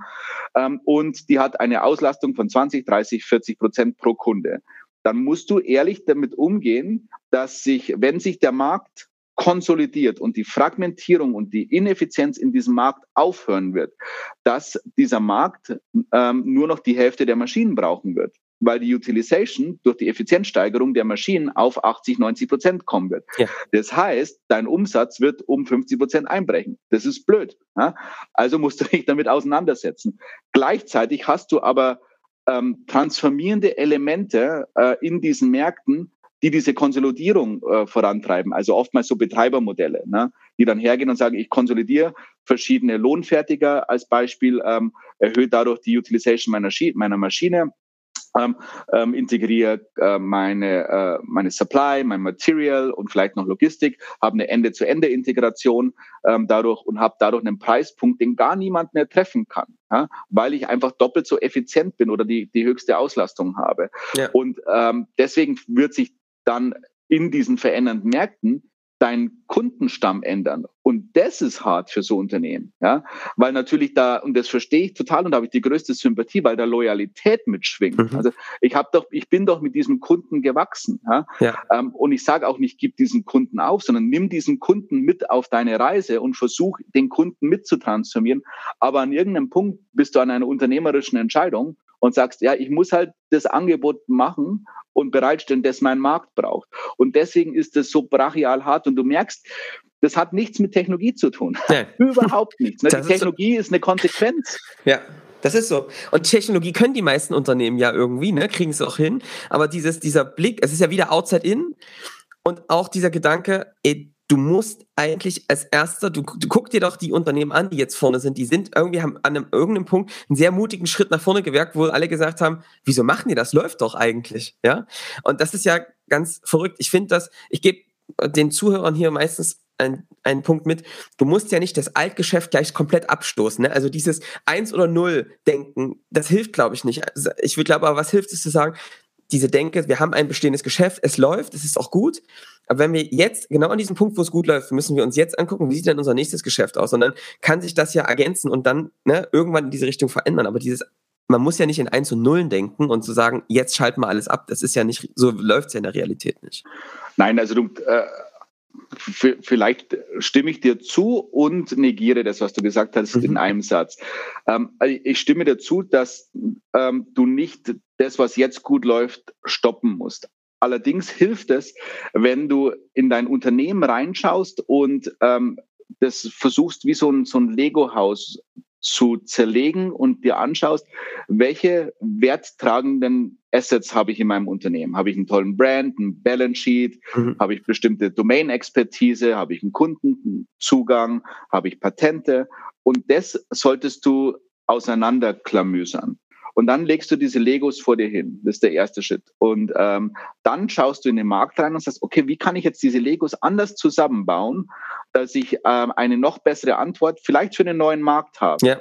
ähm, und die hat eine Auslastung von 20, 30, 40 Prozent pro Kunde. Dann musst du ehrlich damit umgehen, dass sich, wenn sich der Markt konsolidiert und die Fragmentierung und die Ineffizienz in diesem Markt aufhören wird, dass dieser Markt ähm, nur noch die Hälfte der Maschinen brauchen wird weil die Utilization durch die Effizienzsteigerung der Maschinen auf 80, 90 Prozent kommen wird. Ja. Das heißt, dein Umsatz wird um 50 Prozent einbrechen. Das ist blöd. Ja? Also musst du *laughs* dich damit auseinandersetzen. Gleichzeitig hast du aber ähm, transformierende Elemente äh, in diesen Märkten, die diese Konsolidierung äh, vorantreiben. Also oftmals so Betreibermodelle, ne, die dann hergehen und sagen, ich konsolidiere verschiedene Lohnfertiger als Beispiel, ähm, erhöhe dadurch die Utilization meiner, meiner Maschine, ähm, integriere äh, meine, äh, meine Supply, mein Material und vielleicht noch Logistik, habe eine Ende-zu-Ende-Integration ähm, dadurch und habe dadurch einen Preispunkt, den gar niemand mehr treffen kann, ja, weil ich einfach doppelt so effizient bin oder die, die höchste Auslastung habe. Ja. Und ähm, deswegen wird sich dann in diesen verändernden Märkten deinen Kundenstamm ändern. Und das ist hart für so Unternehmen, ja, weil natürlich da, und das verstehe ich total und da habe ich die größte Sympathie, weil da Loyalität mitschwingt. Mhm. Also ich habe doch, ich bin doch mit diesem Kunden gewachsen, ja, ja. Ähm, und ich sage auch nicht, gib diesen Kunden auf, sondern nimm diesen Kunden mit auf deine Reise und versuch, den Kunden mitzutransformieren. Aber an irgendeinem Punkt bist du an einer unternehmerischen Entscheidung und sagst, ja, ich muss halt das Angebot machen und bereitstellen, das mein Markt braucht. Und deswegen ist das so brachial hart und du merkst, das hat nichts mit Technologie zu tun. Nee. *laughs* Überhaupt nichts. Ne? Die Technologie ist, so. ist eine Konsequenz. Ja. Das ist so. Und Technologie können die meisten Unternehmen ja irgendwie, ne, kriegen es auch hin. Aber dieses, dieser Blick, es ist ja wieder outside in. Und auch dieser Gedanke, ey, du musst eigentlich als erster, du, du guck dir doch die Unternehmen an, die jetzt vorne sind, die sind irgendwie, haben an einem irgendeinem Punkt einen sehr mutigen Schritt nach vorne gewirkt, wo alle gesagt haben, wieso machen die das? Läuft doch eigentlich, ja? Und das ist ja ganz verrückt. Ich finde das, ich gebe den Zuhörern hier meistens ein, einen Punkt mit, du musst ja nicht das Altgeschäft gleich komplett abstoßen. Ne? Also dieses Eins oder Null denken, das hilft, glaube ich, nicht. Also ich glaube aber, was hilft es zu sagen, diese Denke, wir haben ein bestehendes Geschäft, es läuft, es ist auch gut. Aber wenn wir jetzt, genau an diesem Punkt, wo es gut läuft, müssen wir uns jetzt angucken, wie sieht denn unser nächstes Geschäft aus? Und dann kann sich das ja ergänzen und dann ne, irgendwann in diese Richtung verändern. Aber dieses, man muss ja nicht in Eins und Nullen denken und zu sagen, jetzt schalten wir alles ab. Das ist ja nicht, so läuft es ja in der Realität nicht. Nein, also du, äh, vielleicht stimme ich dir zu und negiere das, was du gesagt hast, mhm. in einem Satz. Ähm, also ich stimme dir zu, dass ähm, du nicht das, was jetzt gut läuft, stoppen musst. Allerdings hilft es, wenn du in dein Unternehmen reinschaust und ähm, das versuchst, wie so ein, so ein Lego-Haus zu zerlegen und dir anschaust, welche werttragenden Assets habe ich in meinem Unternehmen? Habe ich einen tollen Brand, einen Balance Sheet? Mhm. Habe ich bestimmte Domain-Expertise? Habe ich einen Kundenzugang? Habe ich Patente? Und das solltest du auseinanderklamüsern. Und dann legst du diese Legos vor dir hin. Das ist der erste Schritt. Und ähm, dann schaust du in den Markt rein und sagst, okay, wie kann ich jetzt diese Legos anders zusammenbauen, dass ich ähm, eine noch bessere Antwort vielleicht für einen neuen Markt habe. Ja.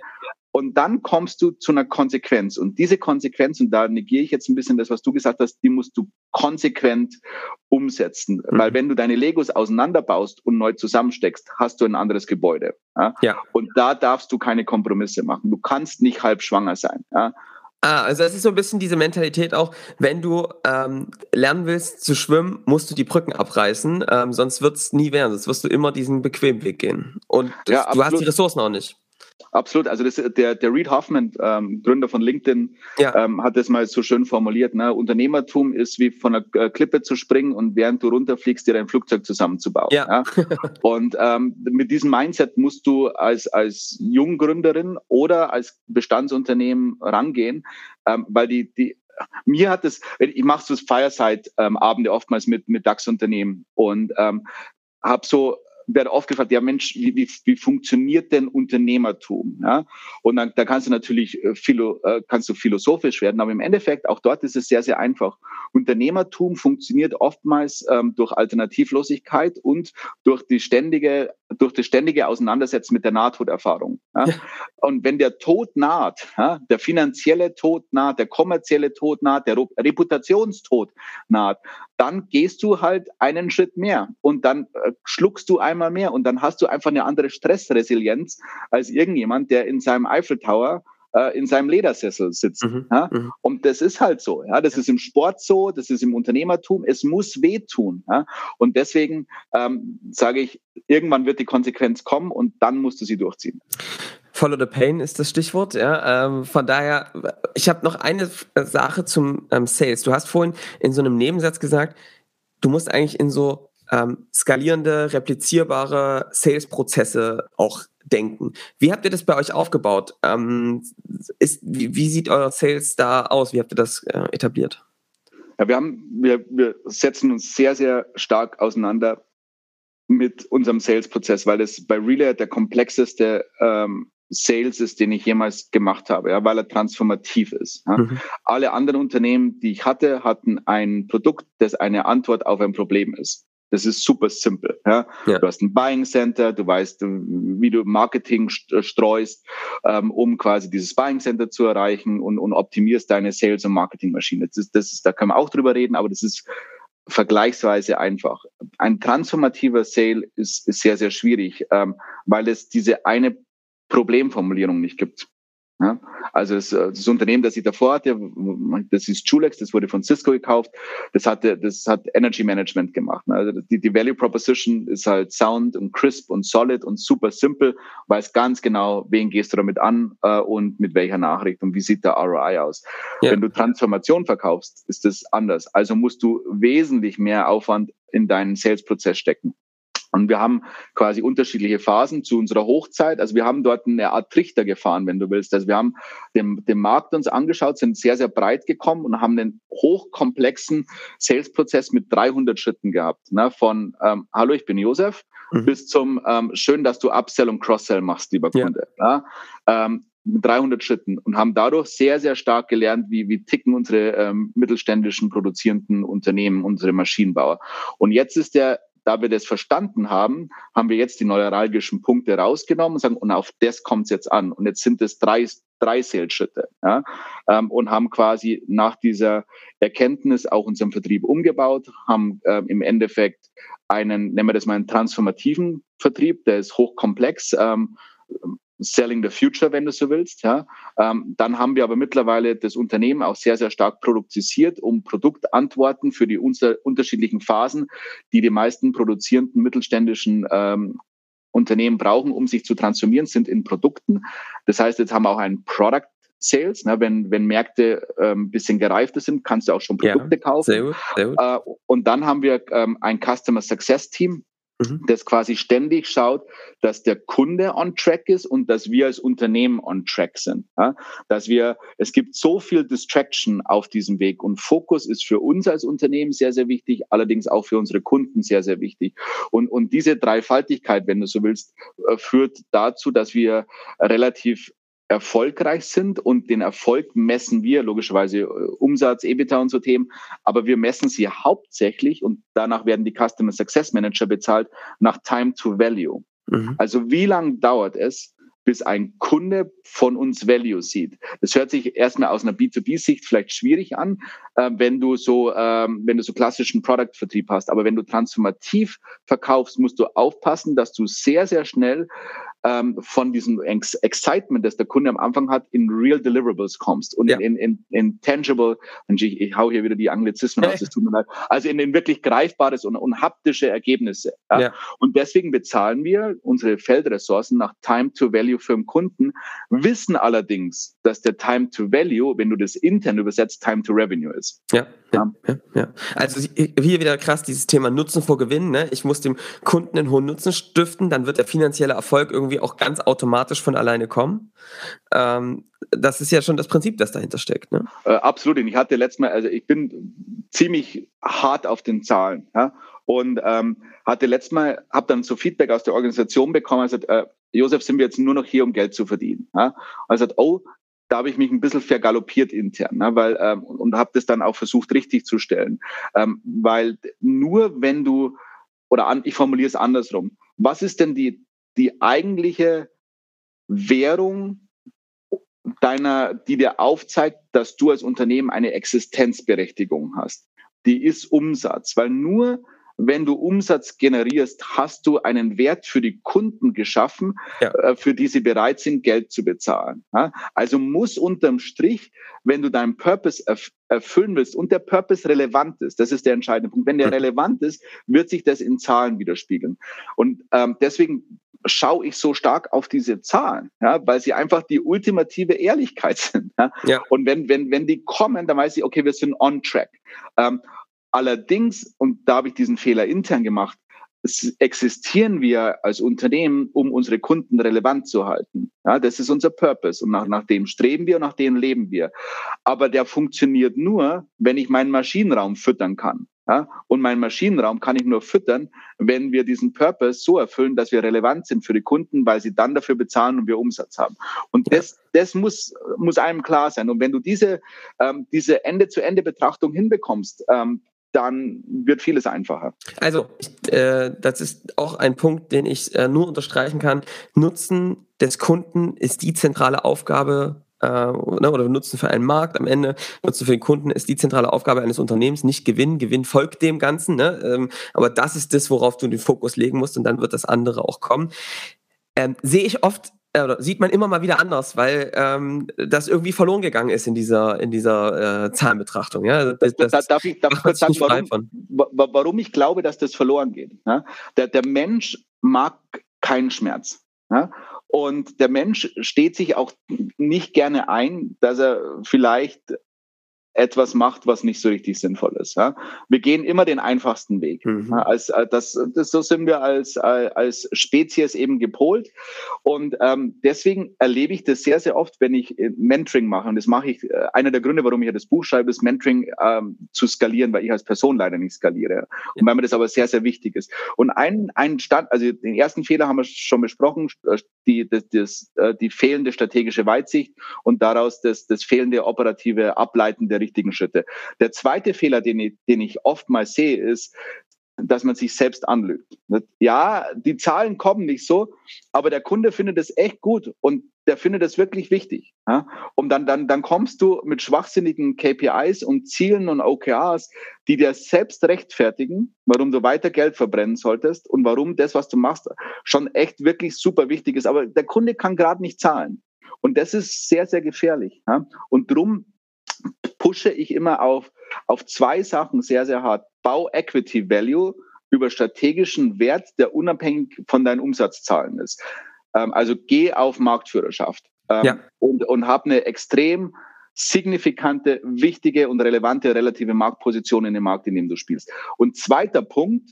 Und dann kommst du zu einer Konsequenz. Und diese Konsequenz, und da negiere ich jetzt ein bisschen das, was du gesagt hast, die musst du konsequent umsetzen. Mhm. Weil wenn du deine Legos auseinanderbaust und neu zusammensteckst, hast du ein anderes Gebäude. Ja? ja? Und da darfst du keine Kompromisse machen. Du kannst nicht halb schwanger sein. Ja? Ah, also es ist so ein bisschen diese Mentalität auch, wenn du ähm, lernen willst zu schwimmen, musst du die Brücken abreißen, ähm, sonst wird es nie werden, sonst wirst du immer diesen bequemen Weg gehen. Und das, ja, du hast die Ressourcen auch nicht. Absolut. Also das, der, der Reed Hoffman, ähm, Gründer von LinkedIn, ja. ähm, hat das mal so schön formuliert. Ne? Unternehmertum ist wie von einer äh, Klippe zu springen und während du runterfliegst, dir ein Flugzeug zusammenzubauen. Ja. ja? *laughs* und ähm, mit diesem Mindset musst du als, als Junggründerin oder als Bestandsunternehmen rangehen, ähm, weil die, die, mir hat es, ich mache so Fireside-Abende oftmals mit, mit DAX-Unternehmen und ähm, habe so werde oft gefragt, ja Mensch, wie, wie, wie funktioniert denn Unternehmertum? Ja? Und dann da kannst du natürlich äh, philo, äh, kannst du philosophisch werden, aber im Endeffekt auch dort ist es sehr, sehr einfach. Unternehmertum funktioniert oftmals ähm, durch Alternativlosigkeit und durch die ständige, durch das ständige Auseinandersetzen mit der Nahtoderfahrung. Ja? Ja. Und wenn der Tod naht, ja, der finanzielle Tod naht, der kommerzielle Tod naht, der Reputationstod naht, dann gehst du halt einen Schritt mehr und dann äh, schluckst du einmal mehr und dann hast du einfach eine andere Stressresilienz als irgendjemand, der in seinem Eiffel Tower äh, in seinem Ledersessel sitzt. Mhm, ja? Mhm. Und das ist halt so. Ja? Das ist im Sport so, das ist im Unternehmertum. Es muss wehtun. Ja? Und deswegen ähm, sage ich, irgendwann wird die Konsequenz kommen und dann musst du sie durchziehen. Follow the Pain ist das Stichwort. Ja, ähm, von daher, ich habe noch eine Sache zum ähm, Sales. Du hast vorhin in so einem Nebensatz gesagt, du musst eigentlich in so ähm, skalierende, replizierbare Sales-Prozesse auch denken. Wie habt ihr das bei euch aufgebaut? Ähm, ist, wie, wie, sieht euer Sales da aus? Wie habt ihr das äh, etabliert? Ja, wir, haben, wir, wir setzen uns sehr, sehr stark auseinander mit unserem Sales-Prozess, weil es bei Relay der komplexeste ähm, Sales ist, den ich jemals gemacht habe, ja, weil er transformativ ist. Ja. Mhm. Alle anderen Unternehmen, die ich hatte, hatten ein Produkt, das eine Antwort auf ein Problem ist. Das ist super simpel. Ja? ja? Du hast ein Buying Center, du weißt, wie du Marketing streust, ähm, um quasi dieses Buying Center zu erreichen und, und optimierst deine Sales- und Marketingmaschine. Das ist, das ist, da können wir auch drüber reden, aber das ist vergleichsweise einfach. Ein transformativer Sale ist, ist sehr, sehr schwierig, ähm, weil es diese eine Problemformulierung nicht gibt. Ja, also das, äh, das, Unternehmen, das ich davor hatte, das ist Julex, das wurde von Cisco gekauft, das hatte, das hat Energy Management gemacht. Ne? Also die, die Value Proposition ist halt sound und crisp und solid und super simpel, weiß ganz genau, wen gehst du damit an äh, und mit welcher Nachricht und wie sieht der ROI aus. Ja. Wenn du Transformation verkaufst, ist das anders. Also musst du wesentlich mehr Aufwand in deinen Sales-Prozess stecken. Und wir haben quasi unterschiedliche Phasen zu unserer Hochzeit. Also wir haben dort eine Art Trichter gefahren, wenn du willst. Also wir haben den, den Markt uns angeschaut, sind sehr, sehr breit gekommen und haben einen hochkomplexen Sales-Prozess mit 300 Schritten gehabt. Ne? Von ähm, Hallo, ich bin Josef mhm. bis zum ähm, Schön, dass du Upsell und Cross-Sell machst, lieber Kunde. Ja. Ja? Ähm, mit 300 Schritten und haben dadurch sehr, sehr stark gelernt, wie, wie ticken unsere ähm, mittelständischen produzierenden Unternehmen, unsere Maschinenbauer. Und jetzt ist der da wir das verstanden haben, haben wir jetzt die neuralgischen Punkte rausgenommen und sagen, und auf das kommt es jetzt an. Und jetzt sind es drei, drei Sales-Schritte. Ja, ähm, und haben quasi nach dieser Erkenntnis auch unseren Vertrieb umgebaut, haben äh, im Endeffekt einen, nennen wir das mal einen transformativen Vertrieb, der ist hochkomplex. Ähm, Selling the Future, wenn du so willst. Ja. Ähm, dann haben wir aber mittlerweile das Unternehmen auch sehr, sehr stark produktisiert, um Produktantworten für die unter unterschiedlichen Phasen, die die meisten produzierenden mittelständischen ähm, Unternehmen brauchen, um sich zu transformieren, sind in Produkten. Das heißt, jetzt haben wir auch ein Product Sales. Ne? Wenn, wenn Märkte ähm, bisschen gereifter sind, kannst du auch schon Produkte ja, kaufen. Sehr gut, sehr gut. Äh, und dann haben wir ähm, ein Customer Success Team, Mhm. das quasi ständig schaut, dass der Kunde on track ist und dass wir als Unternehmen on track sind. Ja? Dass wir, es gibt so viel Distraction auf diesem Weg und Fokus ist für uns als Unternehmen sehr, sehr wichtig, allerdings auch für unsere Kunden sehr, sehr wichtig. Und, und diese Dreifaltigkeit, wenn du so willst, äh, führt dazu, dass wir relativ erfolgreich sind und den Erfolg messen wir logischerweise äh, Umsatz, EBITDA und so Themen, aber wir messen sie hauptsächlich und danach werden die Customer Success Manager bezahlt nach Time to Value. Mhm. Also wie lange dauert es, bis ein Kunde von uns Value sieht. Das hört sich erstmal aus einer B2B-Sicht vielleicht schwierig an, äh, wenn du so, ähm, wenn du so klassischen Product-Vertrieb hast. Aber wenn du transformativ verkaufst, musst du aufpassen, dass du sehr, sehr schnell ähm, von diesem Ex Excitement, das der Kunde am Anfang hat, in Real Deliverables kommst und ja. in, in, in Tangible, und ich, ich hau hier wieder die Anglizismen *laughs* aus, das tut mir leid, also in, in wirklich greifbares und, und haptische Ergebnisse. Ja? ja? Und deswegen bezahlen wir unsere Feldressourcen nach Time to Value für den Kunden, wissen allerdings, dass der Time to Value, wenn du das intern übersetzt, Time to Revenue ist. Ja, ja, ja. ja. Also hier wieder krass dieses Thema Nutzen vor Gewinn. Ne? Ich muss dem Kunden einen hohen Nutzen stiften, dann wird der finanzielle Erfolg irgendwie auch ganz automatisch von alleine kommen. Ähm, das ist ja schon das Prinzip, das dahinter steckt. Ne? Äh, absolut. Und ich hatte letztes Mal, also ich bin ziemlich hart auf den Zahlen. Ja? Und ähm, hatte letztes Mal, habe dann so Feedback aus der Organisation bekommen, also äh, Josef, sind wir jetzt nur noch hier, um Geld zu verdienen. Ja? Also, oh, da habe ich mich ein bisschen vergaloppiert intern, ne, weil ähm, und habe das dann auch versucht richtig zu stellen, ähm, weil nur wenn du oder an, ich formuliere es andersrum, was ist denn die die eigentliche Währung deiner, die dir aufzeigt, dass du als Unternehmen eine Existenzberechtigung hast? Die ist Umsatz, weil nur wenn du Umsatz generierst, hast du einen Wert für die Kunden geschaffen, ja. Äh, für die sie bereit sind, Geld zu bezahlen. Also muss unterm Strich, wenn du deinen Purpose erfüllen willst und der Purpose relevant ist, das ist der entscheidende Punkt. Wenn der mhm. relevant ist, wird sich das in Zahlen widerspiegeln. Und ähm, deswegen schaue ich so stark auf diese Zahlen, ja, weil sie einfach die ultimative Ehrlichkeit *laughs* sind. Ja? ja. Und wenn, wenn, wenn die kommen, dann weiß ich, okay, wir sind on track. Ähm, Allerdings, und da habe ich diesen Fehler intern gemacht, existieren wir als Unternehmen, um unsere Kunden relevant zu halten. Ja, das ist unser Purpose und nach, nach dem streben wir und nach dem leben wir. Aber der funktioniert nur, wenn ich meinen Maschinenraum füttern kann. Ja, und meinen Maschinenraum kann ich nur füttern, wenn wir diesen Purpose so erfüllen, dass wir relevant sind für die Kunden, weil sie dann dafür bezahlen und wir Umsatz haben. Und ja. das, das muss, muss einem klar sein. Und wenn du diese, ähm, diese Ende-zu-Ende-Betrachtung hinbekommst, ähm, dann wird vieles einfacher. Also, äh, das ist auch ein Punkt, den ich äh, nur unterstreichen kann. Nutzen des Kunden ist die zentrale Aufgabe äh, ne, oder Nutzen für einen Markt. Am Ende Nutzen für den Kunden ist die zentrale Aufgabe eines Unternehmens, nicht Gewinn. Gewinn folgt dem Ganzen. Ne? Ähm, aber das ist das, worauf du den Fokus legen musst und dann wird das andere auch kommen. Ähm, sehe ich oft äh, sieht man immer mal wieder anders, weil ähm, das irgendwie verloren gegangen ist in dieser, in dieser äh, Zahlenbetrachtung. Ja? Das, das, das darf ich, darf ich kurz sagen, warum, warum ich glaube, dass das verloren geht? Ja? Der, der Mensch mag keinen Schmerz. Ja? Und der Mensch steht sich auch nicht gerne ein, dass er vielleicht etwas macht, was nicht so richtig sinnvoll ist. Ja? Wir gehen immer den einfachsten Weg. Mhm. Ja, als, äh, das, das, so sind wir als, äh, als Spezies eben gepolt. Und ähm, deswegen erlebe ich das sehr, sehr oft, wenn ich äh, Mentoring mache. Und das mache ich, einer der Gründe, warum ich ja das Buch schreibe, ist Mentoring ähm, zu skalieren, weil ich als Person leider nicht skaliere. Und weil mir das aber sehr, sehr wichtig ist. Und ein, ein Stand, also den ersten Fehler haben wir schon besprochen, die, das, das, die fehlende strategische Weitsicht und daraus das, das fehlende operative Ableiten der richtigen Schritte. Der zweite Fehler, den ich, den ich oftmals sehe, ist, dass man sich selbst anlügt. Ja, die Zahlen kommen nicht so, aber der Kunde findet es echt gut und der findet es wirklich wichtig. Ja? Und dann, dann, dann kommst du mit schwachsinnigen KPIs und Zielen und OKRs, die dir selbst rechtfertigen, warum du weiter Geld verbrennen solltest und warum das, was du machst, schon echt wirklich super wichtig ist. Aber der Kunde kann gerade nicht zahlen. Und das ist sehr, sehr gefährlich. Ja? Und drum pushe ich immer auf, auf zwei Sachen sehr, sehr hart. Bau Equity Value über strategischen Wert, der unabhängig von deinen Umsatzzahlen ist. Ähm, also geh auf Marktführerschaft ähm, ja. und, und hab eine extrem signifikante, wichtige und relevante relative Marktposition in dem Markt, in dem du spielst. Und zweiter Punkt,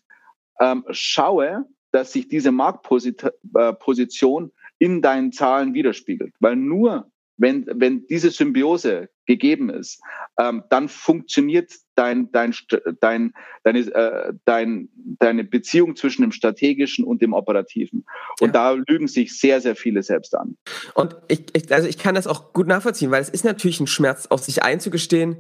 ähm, schaue, dass sich diese Marktposition äh, in deinen Zahlen widerspiegelt. Weil nur wenn, wenn diese Symbiose gegeben ist, ähm, dann funktioniert dein, dein, dein, deine, äh, dein, deine Beziehung zwischen dem Strategischen und dem Operativen. Und ja. da lügen sich sehr, sehr viele selbst an. Und ich, ich, also ich kann das auch gut nachvollziehen, weil es ist natürlich ein Schmerz, auf sich einzugestehen,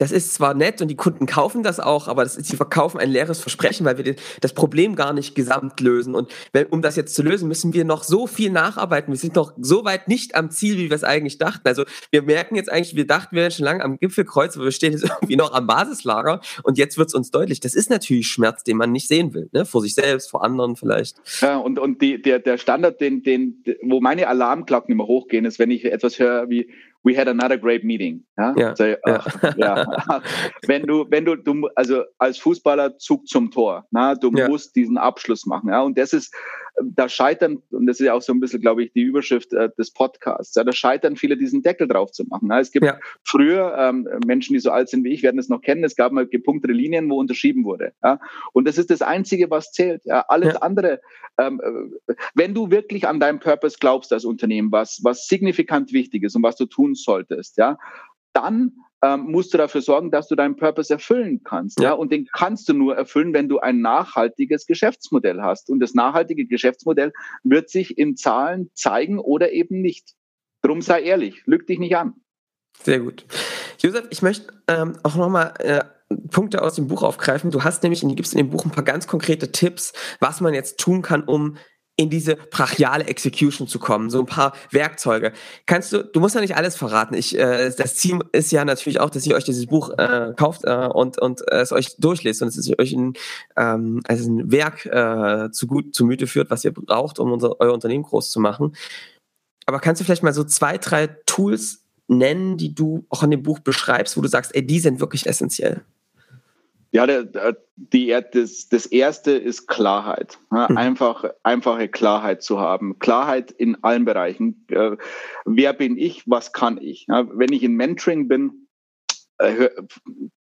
das ist zwar nett und die Kunden kaufen das auch, aber das ist, sie verkaufen ein leeres Versprechen, weil wir das Problem gar nicht gesamt lösen. Und wenn, um das jetzt zu lösen, müssen wir noch so viel nacharbeiten. Wir sind noch so weit nicht am Ziel, wie wir es eigentlich dachten. Also wir merken jetzt eigentlich, wir dachten, wir wären schon lange am Gipfelkreuz, aber wir stehen jetzt *laughs* irgendwie noch am Basislager und jetzt wird es uns deutlich. Das ist natürlich Schmerz, den man nicht sehen will, ne? vor sich selbst, vor anderen vielleicht. Ja, und, und die, der, der Standard, den, den, wo meine Alarmglocken immer hochgehen, ist, wenn ich etwas höre wie we had another great meeting. Ja? ja, so, ach, ja. ja. *laughs* wenn du, wenn du, du, also als Fußballer Zug zum Tor, na, du musst diesen Abschluss machen. Ja, und das ist, da scheitern, und das ist ja auch so ein bisschen, glaube ich, die Überschrift äh, des Podcasts, ja, da scheitern viele, diesen Deckel drauf zu machen. Ja. Es gibt ja. früher ähm, Menschen, die so alt sind wie ich, werden es noch kennen, es gab mal gepunktete Linien, wo unterschrieben wurde. Ja. Und das ist das Einzige, was zählt. Ja. Alles andere, ähm, äh, wenn du wirklich an deinem Purpose glaubst als Unternehmen, was, was signifikant wichtig ist und was du tun solltest, ja, dann ähm, musst du dafür sorgen, dass du deinen Purpose erfüllen kannst. Ja. ja. Und den kannst du nur erfüllen, wenn du ein nachhaltiges Geschäftsmodell hast. Und das nachhaltige Geschäftsmodell wird sich in Zahlen zeigen oder eben nicht. Drum sei ehrlich, lüg dich nicht an. Sehr gut. Josef, ich möchte ähm, auch nochmal äh, Punkte aus dem Buch aufgreifen. Du hast nämlich, gibst in dem Buch ein paar ganz konkrete Tipps, was man jetzt tun kann, um in diese brachiale Execution zu kommen, so ein paar Werkzeuge. Kannst du, du musst ja nicht alles verraten. Ich, äh, das Ziel ist ja natürlich auch, dass ihr euch dieses Buch äh, kauft äh, und, und äh, es euch durchlest und es ist euch ein, ähm, also ein Werk äh, zu gut zu Müte führt, was ihr braucht, um unser, euer Unternehmen groß zu machen. Aber kannst du vielleicht mal so zwei, drei Tools nennen, die du auch in dem Buch beschreibst, wo du sagst, ey, die sind wirklich essentiell? Ja, der, die, das, das erste ist Klarheit. Mhm. Einfach, einfache Klarheit zu haben. Klarheit in allen Bereichen. Äh, wer bin ich? Was kann ich? wenn ich in Mentoring bin, äh,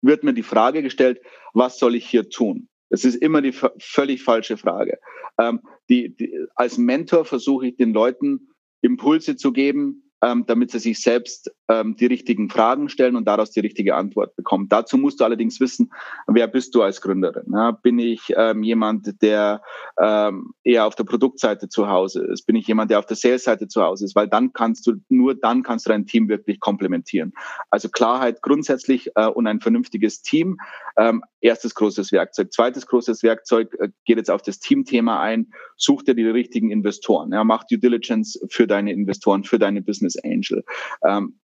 wird mir die Frage gestellt, was soll ich hier tun? Das ist immer die völlig falsche Frage. Ähm, die, die, als Mentor versuche ich den Leuten Impulse zu geben, ähm, damit sie sich selbst ähm, die richtigen Fragen stellen und daraus die richtige Antwort bekommen. Dazu musst du allerdings wissen, wer bist du als Gründerin? Ja, bin ich ähm, jemand, der ähm, eher auf der Produktseite zu Hause ist? Bin ich jemand, der auf der Sales-Seite zu Hause ist? Weil dann kannst du, nur dann kannst du dein Team wirklich komplementieren. Also Klarheit grundsätzlich äh, und ein vernünftiges Team. Ähm, erstes großes Werkzeug. Zweites großes Werkzeug äh, geht jetzt auf das Teamthema ein. Such dir die richtigen Investoren. Ja, mach Due Diligence für deine Investoren, für deine Business Angel. Ähm, die,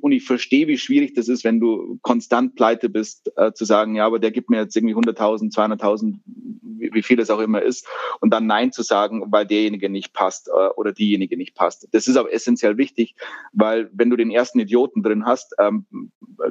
und ich verstehe, wie schwierig das ist, wenn du konstant pleite bist, äh, zu sagen, ja, aber der gibt mir jetzt irgendwie 100.000, 200.000, wie, wie, viel es auch immer ist, und dann Nein zu sagen, weil derjenige nicht passt äh, oder diejenige nicht passt. Das ist aber essentiell wichtig, weil wenn du den ersten Idioten drin hast, ähm,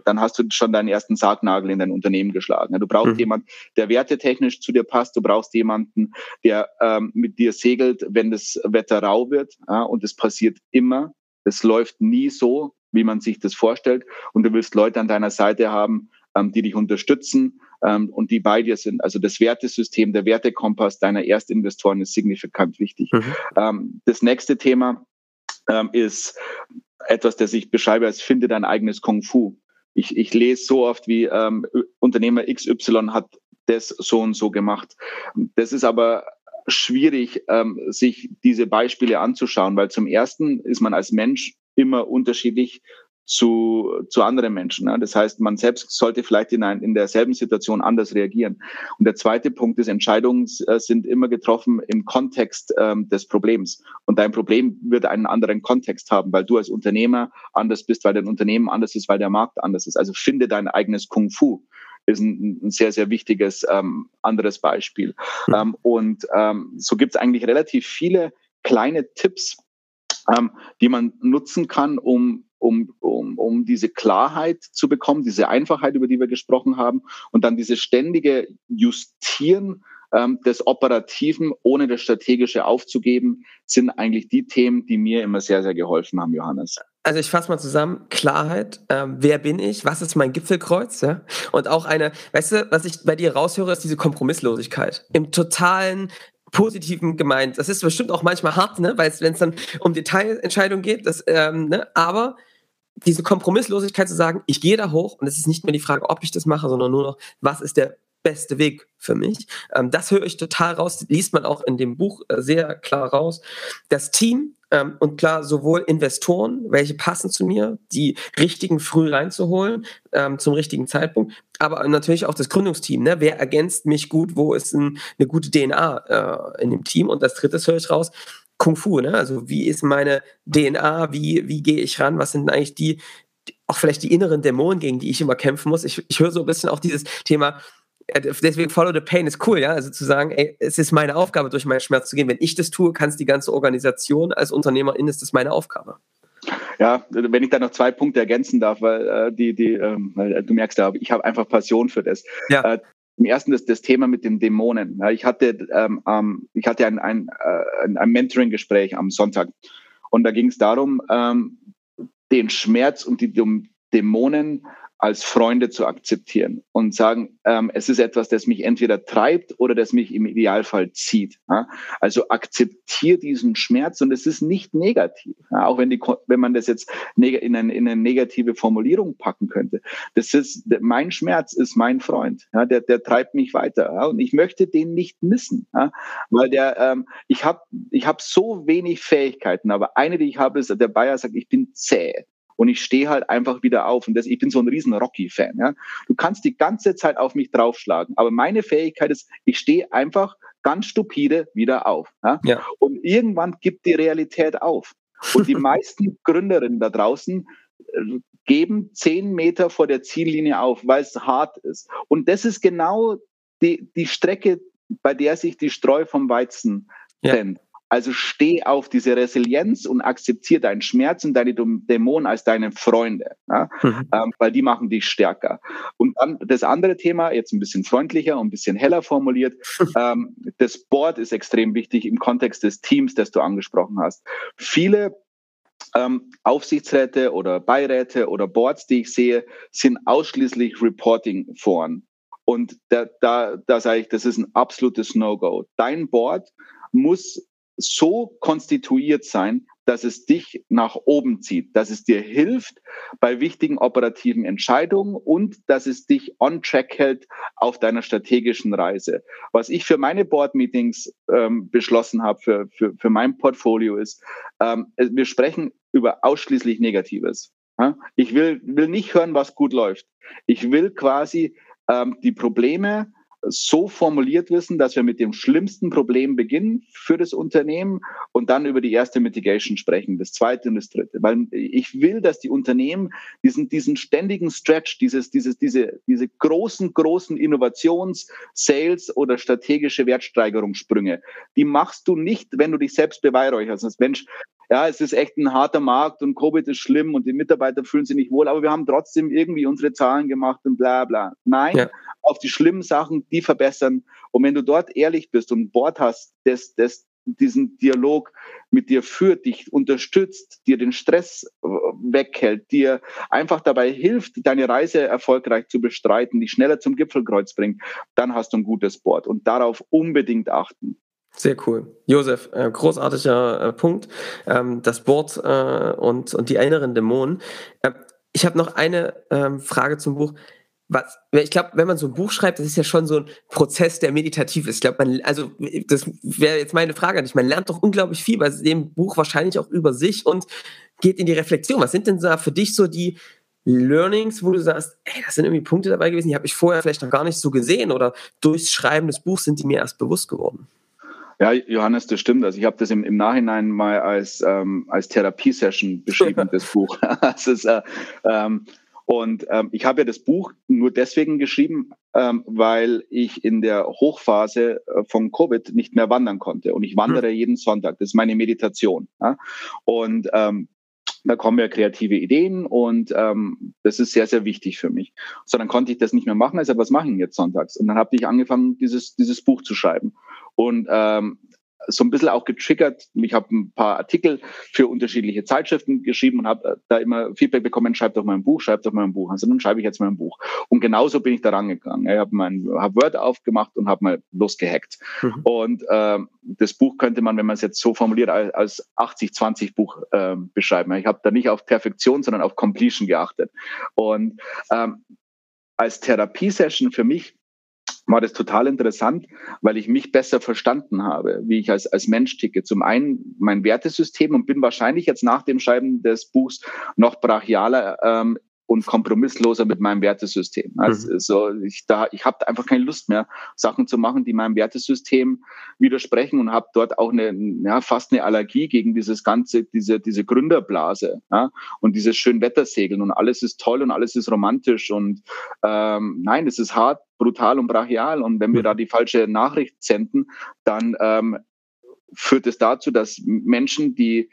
dann hast du schon deinen ersten Sargnagel in dein Unternehmen geschlagen. Du brauchst mhm. jemanden, der wertetechnisch zu dir passt. Du brauchst jemanden, der ähm, mit dir segelt, wenn das Wetter rau wird. Ja, und das passiert immer. Es läuft nie so, wie man sich das vorstellt. Und du willst Leute an deiner Seite haben, ähm, die dich unterstützen ähm, und die bei dir sind. Also das Wertesystem, der Wertekompass deiner Erstinvestoren ist signifikant wichtig. Mhm. Ähm, das nächste Thema ähm, ist etwas, das ich beschreibe als finde dein eigenes Kung Fu. Ich, ich lese so oft, wie ähm, Unternehmer XY hat das so und so gemacht. Das ist aber schwierig, ähm, sich diese Beispiele anzuschauen, weil zum ersten ist man als Mensch immer unterschiedlich zu, zu anderen Menschen. Ne? Das heißt, man selbst sollte vielleicht in, ein, in derselben Situation anders reagieren. Und der zweite Punkt ist, Entscheidungen äh, sind immer getroffen im Kontext ähm, des Problems. Und dein Problem wird einen anderen Kontext haben, weil du als Unternehmer anders bist, weil dein Unternehmen anders ist, weil der Markt anders ist. Also finde dein eigenes Kung Fu ist ein, ein sehr, sehr wichtiges ähm, anderes Beispiel. Mhm. Ähm, und ähm, so gibt es eigentlich relativ viele kleine Tipps, ähm, die man nutzen kann, um, um, um, um diese Klarheit zu bekommen, diese Einfachheit, über die wir gesprochen haben, und dann diese ständige Justieren ähm, des Operativen, ohne das Strategische aufzugeben, sind eigentlich die Themen, die mir immer sehr, sehr geholfen haben, Johannes. Also ich fasse mal zusammen, Klarheit, ähm, wer bin ich, was ist mein Gipfelkreuz, ja? Und auch eine, weißt du, was ich bei dir raushöre, ist diese Kompromisslosigkeit. Im totalen positiven gemeint. Das ist bestimmt auch manchmal hart, ne? Weil wenn es dann um Detailentscheidungen geht, das, ähm, ne? aber diese Kompromisslosigkeit zu sagen, ich gehe da hoch und es ist nicht mehr die Frage, ob ich das mache, sondern nur noch, was ist der beste Weg für mich. Ähm, das höre ich total raus, liest man auch in dem Buch äh, sehr klar raus. Das Team ähm, und klar sowohl Investoren, welche passen zu mir, die richtigen früh reinzuholen ähm, zum richtigen Zeitpunkt, aber natürlich auch das Gründungsteam. Ne? Wer ergänzt mich gut? Wo ist ein, eine gute DNA äh, in dem Team? Und das dritte höre ich raus. Kung Fu, ne? Also wie ist meine DNA? Wie, wie gehe ich ran? Was sind eigentlich die, auch vielleicht die inneren Dämonen, gegen die ich immer kämpfen muss? Ich, ich höre so ein bisschen auch dieses Thema, deswegen Follow the Pain ist cool, ja. Also zu sagen, ey, es ist meine Aufgabe, durch meinen Schmerz zu gehen. Wenn ich das tue, kann es die ganze Organisation als Unternehmerin, ist das meine Aufgabe. Ja, wenn ich da noch zwei Punkte ergänzen darf, weil äh, die, die, ähm, weil du merkst ja, ich habe einfach Passion für das. Ja. Äh, im ersten ist das Thema mit den Dämonen. Ja, ich hatte, ähm, ähm, ich hatte ein, ein, äh, ein Mentoring-Gespräch am Sonntag und da ging es darum, ähm, den Schmerz und die Dämonen als Freunde zu akzeptieren und sagen, ähm, es ist etwas, das mich entweder treibt oder das mich im Idealfall zieht. Ja? Also akzeptiere diesen Schmerz und es ist nicht negativ, ja? auch wenn, die, wenn man das jetzt in eine, in eine negative Formulierung packen könnte. Das ist, mein Schmerz ist mein Freund, ja? der, der treibt mich weiter ja? und ich möchte den nicht missen, ja? weil der, ähm, ich habe ich hab so wenig Fähigkeiten, aber eine, die ich habe, ist, der Bayer sagt, ich bin zäh und ich stehe halt einfach wieder auf. Und das, ich bin so ein riesen Rocky-Fan. Ja? Du kannst die ganze Zeit auf mich draufschlagen, aber meine Fähigkeit ist, ich stehe einfach ganz stupide wieder auf. Ja? ja. Und irgendwann gibt die Realität auf. Und die *laughs* meisten Gründerinnen da draußen äh, geben zehn Meter vor der Ziellinie auf, weil es hart ist. Und das ist genau die, die Strecke, bei der sich die Streu vom Weizen trennt. Ja. Also steh auf diese Resilienz und akzeptiere deinen Schmerz und deine Dämonen als deine Freunde, ja? mhm. ähm, weil die machen dich stärker. Und dann das andere Thema, jetzt ein bisschen freundlicher und ein bisschen heller formuliert, *laughs* ähm, das Board ist extrem wichtig im Kontext des Teams, das du angesprochen hast. Viele ähm, Aufsichtsräte oder Beiräte oder Boards, die ich sehe, sind ausschließlich Reporting-Foren. Und da, da, da sage ich, das ist ein absolutes No-Go. Dein Board muss so konstituiert sein, dass es dich nach oben zieht, dass es dir hilft bei wichtigen operativen Entscheidungen und dass es dich on track hält auf deiner strategischen Reise. Was ich für meine Board-Meetings ähm, beschlossen habe, für, für, für mein Portfolio ist, ähm, wir sprechen über ausschließlich Negatives. Ich will, will nicht hören, was gut läuft. Ich will quasi ähm, die Probleme so formuliert wissen, dass wir mit dem schlimmsten Problem beginnen für das Unternehmen und dann über die erste Mitigation sprechen, das zweite und das dritte. Weil ich will, dass die Unternehmen diesen, diesen ständigen Stretch, dieses, dieses, diese, diese großen, großen Innovations-, Sales- oder strategische Wertsteigerungssprünge, die machst du nicht, wenn du dich selbst beweihräucherst. Mensch, ja, es ist echt ein harter Markt und Covid ist schlimm und die Mitarbeiter fühlen sich nicht wohl, aber wir haben trotzdem irgendwie unsere Zahlen gemacht und bla bla. Nein, ja. auf die schlimmen Sachen, die verbessern. Und wenn du dort ehrlich bist und ein Board hast, das, das diesen Dialog mit dir führt, dich unterstützt, dir den Stress äh, weghält, dir einfach dabei hilft, deine Reise erfolgreich zu bestreiten, dich schneller zum Gipfelkreuz bringt, dann hast du ein gutes Board. Und darauf unbedingt achten. Sehr cool. Josef, äh, großartiger äh, Punkt. Ähm, das Board äh, und, und die inneren Dämonen. Ähm, ich habe noch eine ähm, Frage zum Buch. Was, ich glaube, wenn man so ein Buch schreibt, das ist ja schon so ein Prozess, der meditativ ist. Ich glaube, man, also das wäre jetzt meine Frage an dich. Man lernt doch unglaublich viel bei dem Buch, wahrscheinlich auch über sich und geht in die Reflexion. Was sind denn da für dich so die Learnings, wo du sagst, ey, das sind irgendwie Punkte dabei gewesen, die habe ich vorher vielleicht noch gar nicht so gesehen oder durchs Schreiben des Buchs sind die mir erst bewusst geworden? Ja, Johannes, das stimmt. Also ich habe das im, im Nachhinein mal als, ähm, als Therapiesession beschrieben, *laughs* das Buch. *laughs* ist, äh, ähm, und ähm, ich habe ja das Buch nur deswegen geschrieben, ähm, weil ich in der Hochphase äh, von Covid nicht mehr wandern konnte. Und ich wandere mhm. jeden Sonntag. Das ist meine Meditation. Ja? Und ähm, da kommen ja kreative Ideen und ähm, das ist sehr, sehr wichtig für mich. So, dann konnte ich das nicht mehr machen. Also, was mache ich jetzt sonntags? Und dann habe ich angefangen, dieses, dieses Buch zu schreiben. Und ähm, so ein bisschen auch getriggert. Ich habe ein paar Artikel für unterschiedliche Zeitschriften geschrieben und habe äh, da immer Feedback bekommen, schreibt doch mal ein Buch, schreibt doch mal ein Buch. Also dann schreibe ich jetzt mal ein Buch. Und genauso bin ich da rangegangen. Ich habe mein hab Word aufgemacht und habe mal losgehackt. Mhm. Und äh, das Buch könnte man, wenn man es jetzt so formuliert, als 80-20 Buch äh, beschreiben. Ich habe da nicht auf Perfektion, sondern auf Completion geachtet. Und ähm, als Therapiesession für mich war das total interessant, weil ich mich besser verstanden habe, wie ich als, als Mensch ticke. Zum einen mein Wertesystem und bin wahrscheinlich jetzt nach dem Schreiben des Buchs noch brachialer ähm, und kompromissloser mit meinem Wertesystem. Also mhm. so, ich da, ich habe einfach keine Lust mehr, Sachen zu machen, die meinem Wertesystem widersprechen und habe dort auch eine, ja, fast eine Allergie gegen dieses ganze, diese, diese Gründerblase ja, und dieses Schönwettersegeln und alles ist toll und alles ist romantisch und ähm, nein, es ist hart, brutal und brachial und wenn wir mhm. da die falsche Nachricht senden, dann ähm, führt es dazu, dass Menschen, die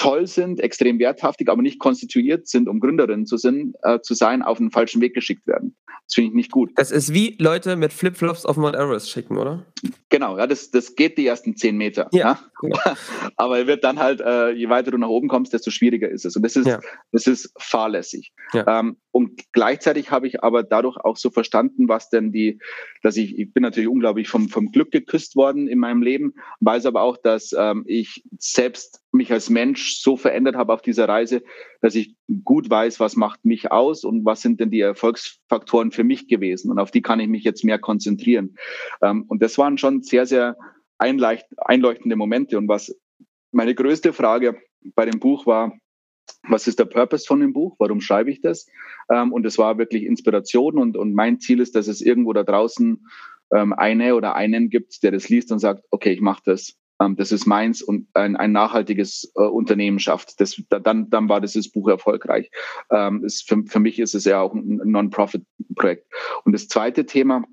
toll sind, extrem werthaftig, aber nicht konstituiert sind, um Gründerinnen zu, sind, äh, zu sein, auf den falschen Weg geschickt werden. Das finde ich nicht gut. Das ist wie Leute mit Flipflops auf Mount Everest schicken, oder? Genau, ja, das, das geht die ersten zehn Meter. Ja. ja. *laughs* aber wird dann halt, äh, je weiter du nach oben kommst, desto schwieriger ist es. Und das ist, ja. das ist fahrlässig. Ja. Ähm, und gleichzeitig habe ich aber dadurch auch so verstanden, was denn die, dass ich, ich bin natürlich unglaublich vom, vom Glück geküsst worden in meinem Leben, weiß aber auch, dass ähm, ich selbst mich als Mensch so verändert habe auf dieser Reise, dass ich gut weiß, was macht mich aus und was sind denn die Erfolgsfaktoren für mich gewesen. Und auf die kann ich mich jetzt mehr konzentrieren. Ähm, und das waren schon sehr, sehr einleuchtende Momente. Und was meine größte Frage bei dem Buch war, was ist der Purpose von dem Buch? Warum schreibe ich das? Ähm, und es war wirklich Inspiration und, und mein Ziel ist, dass es irgendwo da draußen ähm, eine oder einen gibt, der das liest und sagt, okay, ich mache das. Ähm, das ist meins und ein, ein nachhaltiges äh, Unternehmen schafft. Das, dann, dann war dieses Buch erfolgreich. Ähm, ist, für, für mich ist es ja auch ein Non-Profit-Projekt. Und das zweite Thema,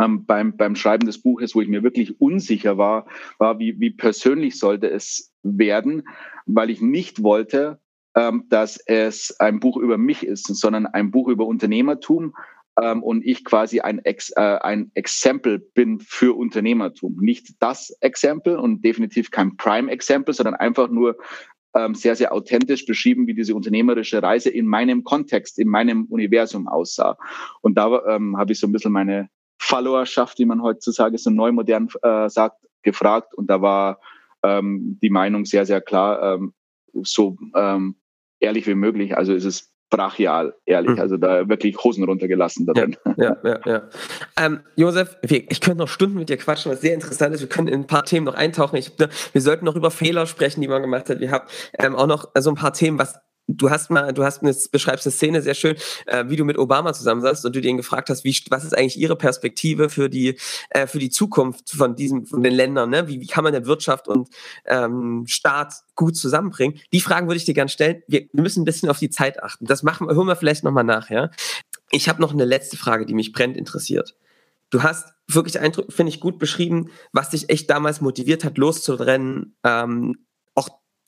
ähm, beim, beim Schreiben des Buches, wo ich mir wirklich unsicher war, war, wie, wie persönlich sollte es werden, weil ich nicht wollte, ähm, dass es ein Buch über mich ist, sondern ein Buch über Unternehmertum ähm, und ich quasi ein, Ex, äh, ein Exempel bin für Unternehmertum. Nicht das Exempel und definitiv kein Prime-Exempel, sondern einfach nur ähm, sehr, sehr authentisch beschrieben, wie diese unternehmerische Reise in meinem Kontext, in meinem Universum aussah. Und da ähm, habe ich so ein bisschen meine Followerschaft, wie man heutzutage so neu modern äh, sagt, gefragt. Und da war ähm, die Meinung sehr, sehr klar, ähm, so ähm, ehrlich wie möglich. Also ist es brachial, ehrlich. Mhm. Also da wirklich Hosen runtergelassen da drin. Ja, ja, ja. ja. Ähm, Josef, ich könnte noch Stunden mit dir quatschen, was sehr interessant ist. Wir können in ein paar Themen noch eintauchen. Ich, wir sollten noch über Fehler sprechen, die man gemacht hat. Wir haben ähm, auch noch so ein paar Themen, was du hast mal, du hast eine, beschreibst eine Szene sehr schön, äh, wie du mit Obama zusammensaßt und du ihn gefragt hast, wie, was ist eigentlich ihre Perspektive für die, äh, für die Zukunft von diesen, von den Ländern, ne? Wie, wie kann man der Wirtschaft und ähm, Staat gut zusammenbringen? Die Fragen würde ich dir gerne stellen. Wir, müssen ein bisschen auf die Zeit achten. Das machen, hören wir vielleicht nochmal nach, ja? Ich habe noch eine letzte Frage, die mich brennend interessiert. Du hast wirklich finde ich, gut beschrieben, was dich echt damals motiviert hat, loszurennen, ähm,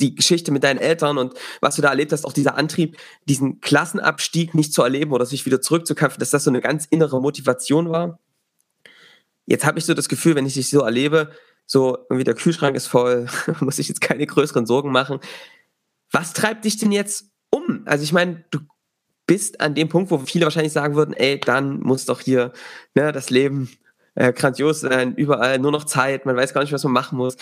die Geschichte mit deinen Eltern und was du da erlebt hast, auch dieser Antrieb, diesen Klassenabstieg nicht zu erleben oder sich wieder zurückzukämpfen, dass das so eine ganz innere Motivation war. Jetzt habe ich so das Gefühl, wenn ich dich so erlebe, so irgendwie der Kühlschrank ist voll, *laughs* muss ich jetzt keine größeren Sorgen machen. Was treibt dich denn jetzt um? Also ich meine, du bist an dem Punkt, wo viele wahrscheinlich sagen würden, ey, dann muss doch hier ne, das Leben äh, grandios sein, überall nur noch Zeit, man weiß gar nicht, was man machen muss.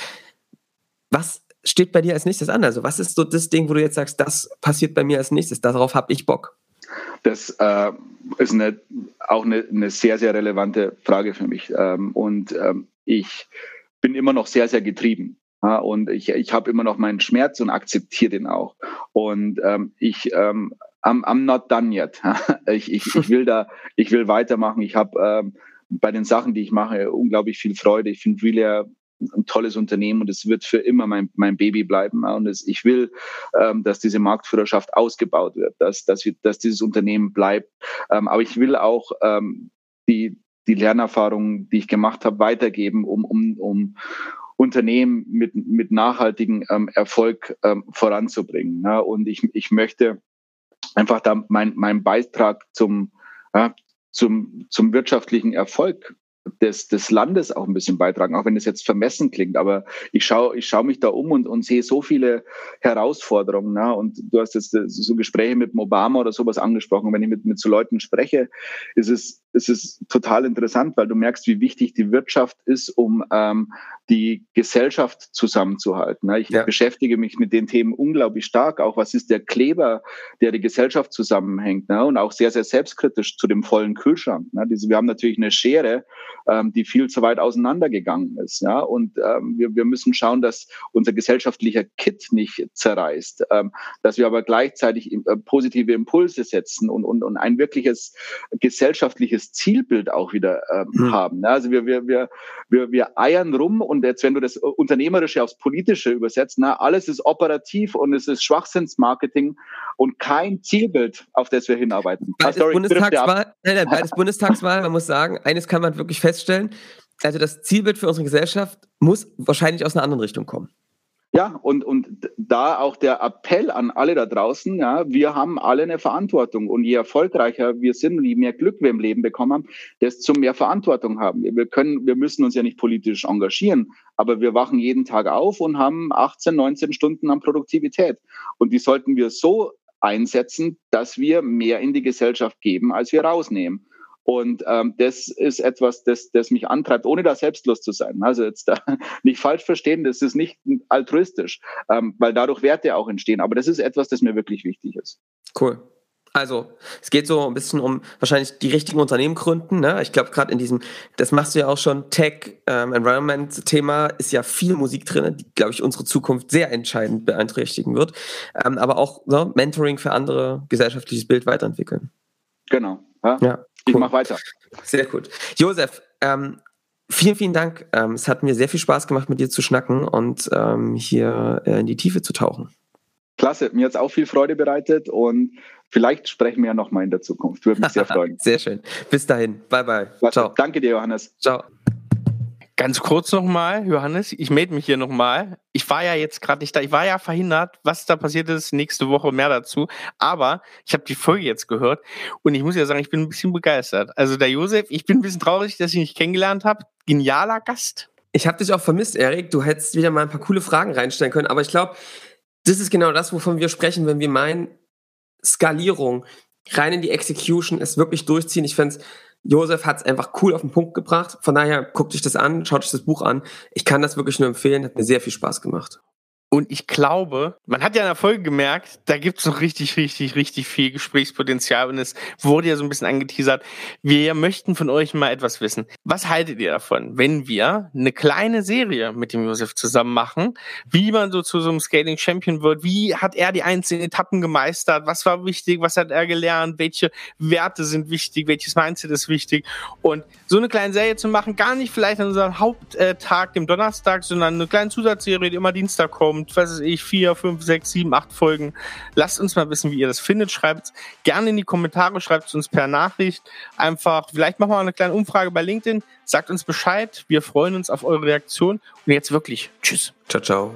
Was steht bei dir als nächstes an? Also was ist so das Ding, wo du jetzt sagst, das passiert bei mir als nächstes, darauf habe ich Bock? Das äh, ist eine, auch eine, eine, sehr, sehr relevante Frage für mich. Ähm, und ähm, ich bin immer noch sehr, sehr getrieben. Ja, und ich, ich habe immer noch meinen Schmerz und akzeptiere den auch. Und ähm, ich, ähm, I'm, I'm not done yet. *laughs* ich, ich, ich, will da, ich will weitermachen. Ich habe ähm, bei den Sachen, die ich mache, unglaublich viel Freude. Ich finde Relay ein tolles Unternehmen und es wird für immer mein, mein Baby bleiben. Und es, ich will, ähm, dass diese Marktführerschaft ausgebaut wird, dass, dass, wir, dass dieses Unternehmen bleibt. Ähm, aber ich will auch ähm, die, die Lernerfahrungen, die ich gemacht habe, weitergeben, um, um, um Unternehmen mit, mit nachhaltigem ähm, Erfolg ähm, voranzubringen. Ja? Und ich, ich möchte einfach da mein, meinen Beitrag zum, ja, zum, zum wirtschaftlichen Erfolg des, des Landes auch ein bisschen beitragen, auch wenn es jetzt vermessen klingt. Aber ich schaue ich schau mich da um und, und sehe so viele Herausforderungen. Ne? Und du hast jetzt äh, so Gespräche mit Obama oder sowas angesprochen. wenn ich mit, mit so Leuten spreche, ist es, ist es total interessant, weil du merkst, wie wichtig die Wirtschaft ist, um ähm, die Gesellschaft zusammenzuhalten. Ne? Ich ja. beschäftige mich mit den Themen unglaublich stark. Auch was ist der Kleber, der die Gesellschaft zusammenhängt? Ne? Und auch sehr, sehr selbstkritisch zu dem vollen Kühlschrank. Ne? wir haben natürlich eine Schere, ähm, die viel zu weit auseinandergegangen ist. Ja? Und ähm, wir, wir müssen schauen, dass unser gesellschaftlicher Kit nicht zerreißt, ähm, dass wir aber gleichzeitig äh, positive Impulse setzen und, und, und ein wirkliches gesellschaftliches Zielbild auch wieder ähm, mhm. haben. Ja? Also wir, wir, wir, wir, wir eiern rum und jetzt, wenn du das Unternehmerische aufs Politische übersetzt, na, alles ist operativ und es ist Schwachsinnsmarketing und kein Zielbild, auf das wir hinarbeiten. Ah, Bundestagswahl, nein, nein, beides Bundestagswahl, man muss sagen, eines kann man wirklich feststellen, also das Zielbild für unsere Gesellschaft muss wahrscheinlich aus einer anderen Richtung kommen. Ja, und, und da auch der Appell an alle da draußen, ja, wir haben alle eine Verantwortung. Und je erfolgreicher wir sind und je mehr Glück wir im Leben bekommen haben, desto mehr Verantwortung haben wir. Wir können, wir müssen uns ja nicht politisch engagieren, aber wir wachen jeden Tag auf und haben 18, 19 Stunden an Produktivität. Und die sollten wir so einsetzen, dass wir mehr in die Gesellschaft geben, als wir rausnehmen. Und ähm, das ist etwas, das, das mich antreibt, ohne da selbstlos zu sein. Also jetzt da *laughs* nicht falsch verstehen, das ist nicht altruistisch, ähm, weil dadurch Werte auch entstehen. Aber das ist etwas, das mir wirklich wichtig ist. Cool. Also, es geht so ein bisschen um wahrscheinlich die richtigen Unternehmen gründen. Ne? Ich glaube, gerade in diesem, das machst du ja auch schon, Tech, ähm, Environment-Thema ist ja viel Musik drin, die, glaube ich, unsere Zukunft sehr entscheidend beeinträchtigen wird. Ähm, aber auch so, Mentoring für andere gesellschaftliches Bild weiterentwickeln. Genau. Ja, ja cool. ich mache weiter. Sehr gut. Josef, ähm, Vielen, vielen Dank. Ähm, es hat mir sehr viel Spaß gemacht, mit dir zu schnacken und ähm, hier äh, in die Tiefe zu tauchen. Klasse, mir hat es auch viel Freude bereitet und vielleicht sprechen wir ja nochmal in der Zukunft. Würde mich sehr *laughs* freuen. sehr schön. Bis dahin. Bye, bye. Klasse. Ciao. Danke dir, Johannes. Ciao. Ganz kurz nochmal, Johannes, ich melde mich hier nochmal. Ich war ja jetzt gerade nicht da, ich war ja verhindert, was da passiert ist, nächste Woche mehr dazu. Aber ich habe die Folge jetzt gehört und ich muss ja sagen, ich bin ein bisschen begeistert. Also der Josef, ich bin ein bisschen traurig, dass ich ihn nicht kennengelernt habe. Genialer Gast. Ich habe dich auch vermisst, Erik. Du hättest wieder mal ein paar coole Fragen reinstellen können, aber ich glaube, das ist genau das, wovon wir sprechen, wenn wir meinen, Skalierung, rein in die Execution, es wirklich durchziehen. Ich fände Josef hat es einfach cool auf den Punkt gebracht. Von daher guckt euch das an, schaut euch das Buch an. Ich kann das wirklich nur empfehlen, hat mir sehr viel Spaß gemacht. Und ich glaube, man hat ja in der Folge gemerkt, da gibt es noch richtig, richtig, richtig viel Gesprächspotenzial und es wurde ja so ein bisschen angeteasert. Wir möchten von euch mal etwas wissen. Was haltet ihr davon, wenn wir eine kleine Serie mit dem Josef zusammen machen, wie man so zu so einem Scaling Champion wird? Wie hat er die einzelnen Etappen gemeistert? Was war wichtig? Was hat er gelernt? Welche Werte sind wichtig? Welches Mindset ist wichtig? Und so eine kleine Serie zu machen, gar nicht vielleicht an unserem Haupttag, dem Donnerstag, sondern eine kleine Zusatzserie, die immer Dienstag kommt kommt, was weiß ich, vier, fünf, sechs, sieben, acht Folgen. Lasst uns mal wissen, wie ihr das findet. Schreibt gerne in die Kommentare, schreibt es uns per Nachricht. Einfach, vielleicht machen wir eine kleine Umfrage bei LinkedIn. Sagt uns Bescheid. Wir freuen uns auf eure Reaktion. Und jetzt wirklich, tschüss. Ciao, ciao.